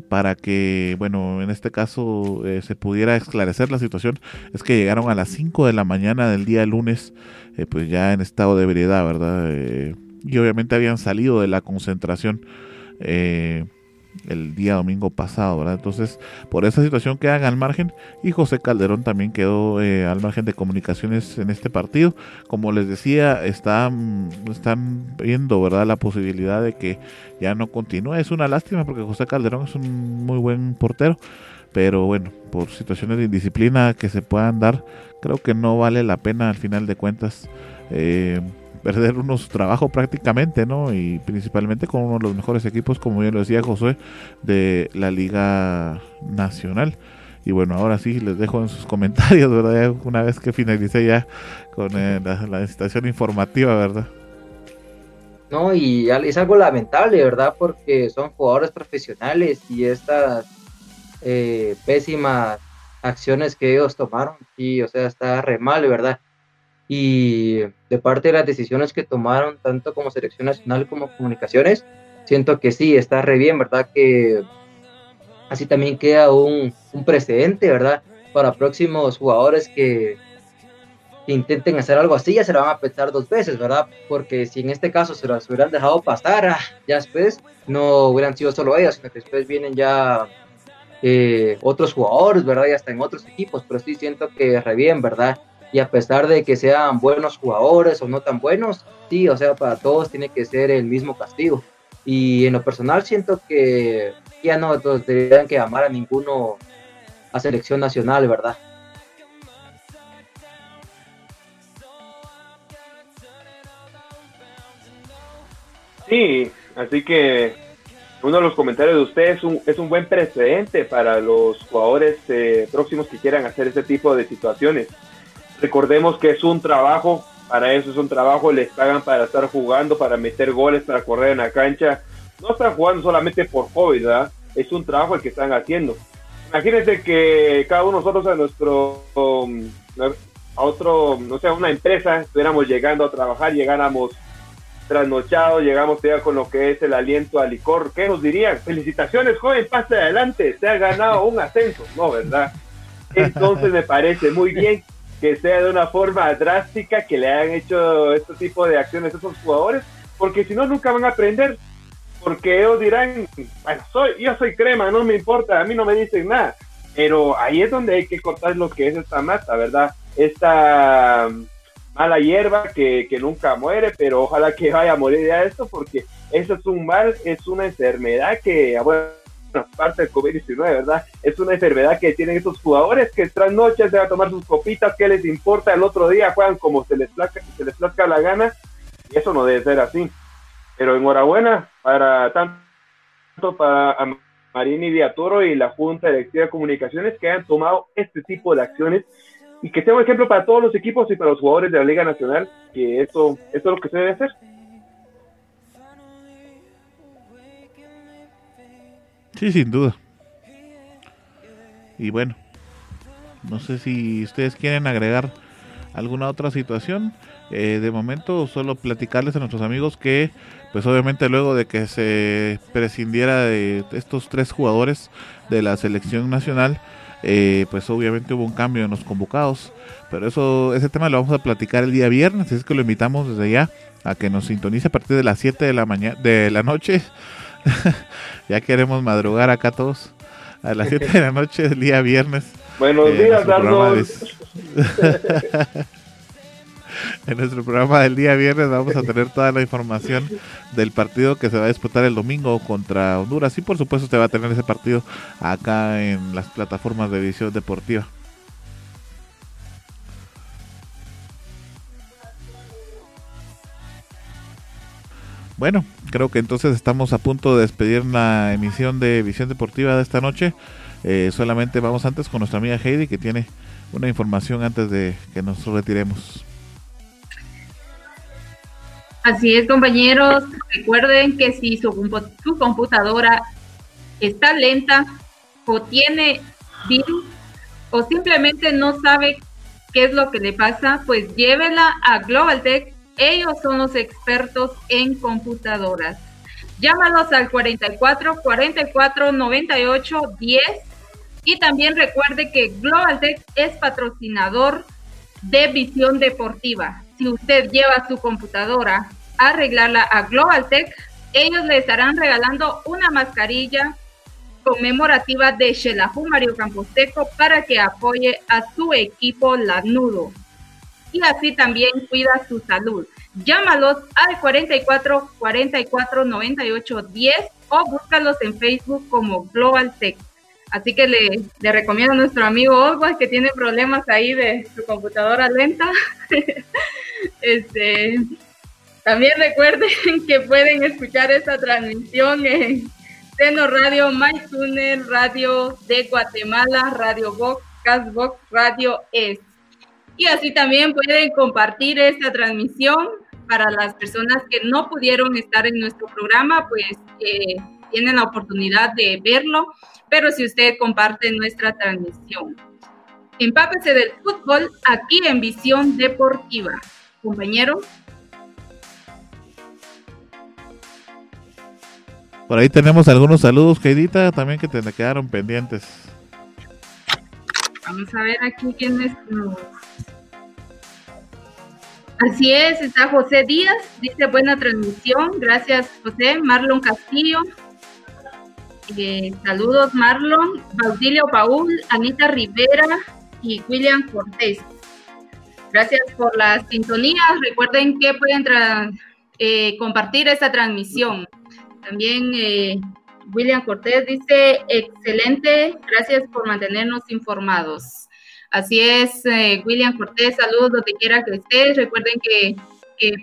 para que bueno en este caso eh, se pudiera esclarecer la situación es que llegaron a las 5 de la mañana del día lunes eh, pues ya en estado de ebriedad verdad eh, y obviamente habían salido de la concentración el día domingo pasado, ¿verdad? Entonces, por esa situación quedan al margen y José Calderón también quedó eh, al margen de comunicaciones en este partido. Como les decía, están, están viendo, ¿verdad? La posibilidad de que ya no continúe. Es una lástima porque José Calderón es un muy buen portero, pero bueno, por situaciones de indisciplina que se puedan dar, creo que no vale la pena al final de cuentas. Eh, perder unos trabajo prácticamente, ¿no? Y principalmente con uno de los mejores equipos, como ya lo decía Josué, de la Liga Nacional. Y bueno, ahora sí les dejo en sus comentarios, [LAUGHS] ¿verdad? Una vez que finalicé ya con eh, la, la estación informativa, ¿verdad? No, y es algo lamentable, ¿verdad? Porque son jugadores profesionales y estas eh, pésimas acciones que ellos tomaron, sí, o sea, está re mal, ¿verdad? Y de parte de las decisiones que tomaron, tanto como selección nacional como comunicaciones, siento que sí, está re bien, ¿verdad? Que así también queda un, un precedente, ¿verdad? Para próximos jugadores que, intenten hacer algo así, ya se lo van a pensar dos veces, ¿verdad? Porque si en este caso se las hubieran dejado pasar, ah, ya después no hubieran sido solo ellos, sino que después vienen ya eh, otros jugadores, ¿verdad? Y hasta en otros equipos, pero sí siento que re bien, ¿verdad? Y a pesar de que sean buenos jugadores o no tan buenos, sí, o sea, para todos tiene que ser el mismo castigo. Y en lo personal siento que ya no tendrían que amar a ninguno a selección nacional, ¿verdad? Sí, así que uno de los comentarios de ustedes es un, es un buen precedente para los jugadores eh, próximos que quieran hacer este tipo de situaciones. Recordemos que es un trabajo, para eso es un trabajo, les pagan para estar jugando, para meter goles, para correr en la cancha. No están jugando solamente por COVID, ¿verdad? Es un trabajo el que están haciendo. Imagínense que cada uno de nosotros a nuestro, um, a otro, no sé, a una empresa, estuviéramos llegando a trabajar, llegáramos trasnochados, llegamos ya con lo que es el aliento al licor. ¿Qué nos dirían? Felicitaciones, joven, pase adelante, se ha ganado un ascenso. No, ¿verdad? Entonces me parece muy bien que sea de una forma drástica que le hayan hecho este tipo de acciones a esos jugadores, porque si no, nunca van a aprender. Porque ellos dirán, bueno, soy, yo soy crema, no me importa, a mí no me dicen nada. Pero ahí es donde hay que cortar lo que es esta mata, ¿verdad? Esta mala hierba que, que nunca muere, pero ojalá que vaya a morir ya esto, porque eso es un mal, es una enfermedad que, bueno, parte del COVID-19, ¿verdad? Es una enfermedad que tienen estos jugadores que tras noches se van a tomar sus copitas, ¿qué les importa? El otro día juegan como se les plazca, se les plazca la gana, y eso no debe ser así. Pero enhorabuena para tanto para Marini Diatoro y la Junta Directiva de Comunicaciones que han tomado este tipo de acciones y que sea un ejemplo para todos los equipos y para los jugadores de la Liga Nacional, que esto, esto es lo que se debe hacer. Sí, sin duda. Y bueno, no sé si ustedes quieren agregar alguna otra situación. Eh, de momento, solo platicarles a nuestros amigos que, pues obviamente luego de que se prescindiera de estos tres jugadores de la selección nacional, eh, pues obviamente hubo un cambio en los convocados. Pero eso, ese tema lo vamos a platicar el día viernes, así es que lo invitamos desde ya a que nos sintonice a partir de las 7 de la mañana, de la noche [LAUGHS] ya queremos madrugar acá todos. A las 7 de la noche del día viernes. Buenos eh, días, [LAUGHS] En nuestro programa del día viernes vamos a tener toda la información del partido que se va a disputar el domingo contra Honduras. Y por supuesto usted va a tener ese partido acá en las plataformas de edición deportiva. Bueno, creo que entonces estamos a punto de despedir la emisión de Visión Deportiva de esta noche. Eh, solamente vamos antes con nuestra amiga Heidi que tiene una información antes de que nos retiremos. Así es, compañeros. Recuerden que si su, su computadora está lenta o tiene virus o simplemente no sabe qué es lo que le pasa, pues llévela a Global Tech ellos son los expertos en computadoras. Llámalos al 44 44 98 10 y también recuerde que Global Tech es patrocinador de Visión Deportiva. Si usted lleva su computadora a arreglarla a Global Tech, ellos le estarán regalando una mascarilla conmemorativa de Xelajú Mario Camposeco para que apoye a su equipo Lanudo y así también cuida su salud. Llámalos al 44 44 98 10 o búscalos en Facebook como Global Tech. Así que le, le recomiendo a nuestro amigo Oswald que tiene problemas ahí de su computadora lenta. [LAUGHS] este, también recuerden que pueden escuchar esta transmisión en Seno Radio, MyTuner, Radio de Guatemala, Radio Vox, Casbox, Radio Es. Y así también pueden compartir esta transmisión para las personas que no pudieron estar en nuestro programa, pues eh, tienen la oportunidad de verlo, pero si usted comparte nuestra transmisión. Empápese del fútbol aquí en Visión Deportiva. Compañeros. Por ahí tenemos algunos saludos, Keidita, también que te quedaron pendientes. Vamos a ver aquí quiénes nos Así es, está José Díaz, dice buena transmisión, gracias José, Marlon Castillo, eh, saludos Marlon, Baudilio Paul, Anita Rivera y William Cortés. Gracias por la sintonía, recuerden que pueden eh, compartir esta transmisión. También eh, William Cortés dice, excelente, gracias por mantenernos informados. Así es, eh, William Cortés, saludos donde quiera que estés. Recuerden que,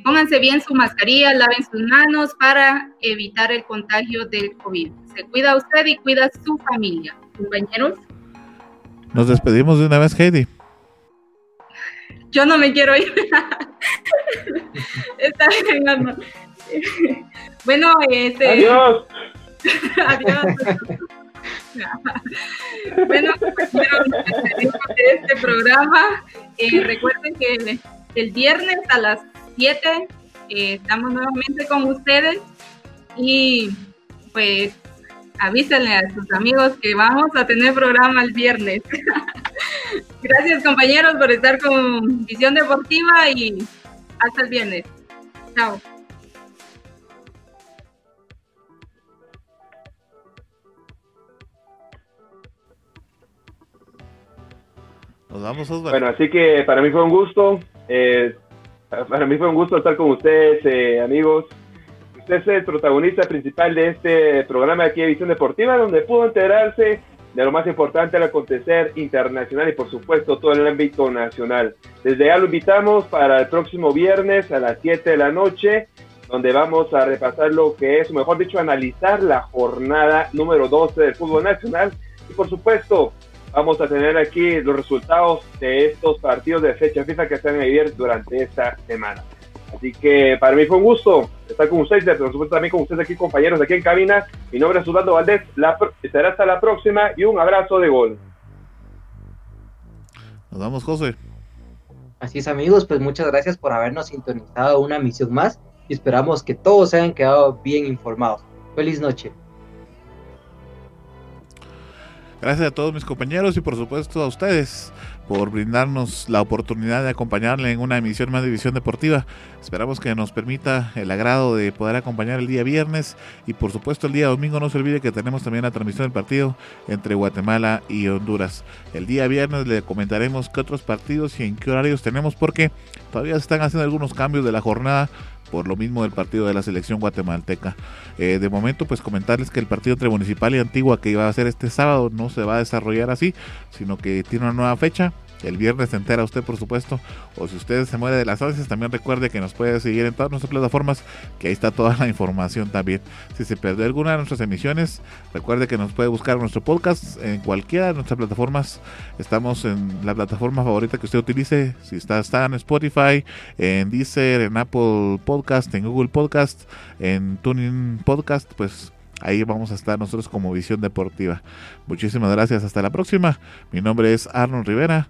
pónganse bien su mascarilla, laven sus manos para evitar el contagio del COVID. Se cuida usted y cuida su familia. Compañeros. Nos despedimos de una vez, Heidi. Yo no me quiero ir. [LAUGHS] Está bien, [LAUGHS] Bueno, este. Adiós. [LAUGHS] Adiós. [LAUGHS] bueno, de este programa. Eh, recuerden que el viernes a las 7 eh, estamos nuevamente con ustedes y pues avísenle a sus amigos que vamos a tener programa el viernes. [LAUGHS] Gracias compañeros por estar con Visión Deportiva y hasta el viernes. Chao. Nos vamos, Osvaldo. Bueno, así que para mí fue un gusto. Eh, para mí fue un gusto estar con ustedes, eh, amigos. Usted es el protagonista principal de este programa aquí de Visión Deportiva, donde pudo enterarse de lo más importante al acontecer internacional y por supuesto todo el ámbito nacional. Desde ya lo invitamos para el próximo viernes a las 7 de la noche, donde vamos a repasar lo que es, o mejor dicho, analizar la jornada número 12 del fútbol nacional y por supuesto vamos a tener aquí los resultados de estos partidos de fecha FIFA que se van a vivir durante esta semana. Así que para mí fue un gusto estar con ustedes, pero por supuesto también con ustedes aquí, compañeros, aquí en cabina. Mi nombre es Sudando Valdés, la, será hasta la próxima y un abrazo de gol. Nos vamos, José. Así es, amigos, pues muchas gracias por habernos sintonizado una misión más y esperamos que todos se hayan quedado bien informados. Feliz noche. Gracias a todos mis compañeros y por supuesto a ustedes por brindarnos la oportunidad de acompañarle en una emisión más de Visión Deportiva. Esperamos que nos permita el agrado de poder acompañar el día viernes y por supuesto el día domingo no se olvide que tenemos también la transmisión del partido entre Guatemala y Honduras. El día viernes le comentaremos qué otros partidos y en qué horarios tenemos porque todavía se están haciendo algunos cambios de la jornada por lo mismo del partido de la selección guatemalteca. Eh, de momento, pues comentarles que el partido entre Municipal y Antigua que iba a ser este sábado no se va a desarrollar así, sino que tiene una nueva fecha el viernes se entera usted, por supuesto. O si usted se muere de las ansias, también recuerde que nos puede seguir en todas nuestras plataformas, que ahí está toda la información también. Si se perdió alguna de nuestras emisiones, recuerde que nos puede buscar nuestro podcast en cualquiera de nuestras plataformas. Estamos en la plataforma favorita que usted utilice. Si está, está en Spotify, en Deezer, en Apple Podcast, en Google Podcast, en Tuning Podcast, pues Ahí vamos a estar nosotros como Visión Deportiva. Muchísimas gracias. Hasta la próxima. Mi nombre es Arnold Rivera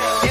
Yeah.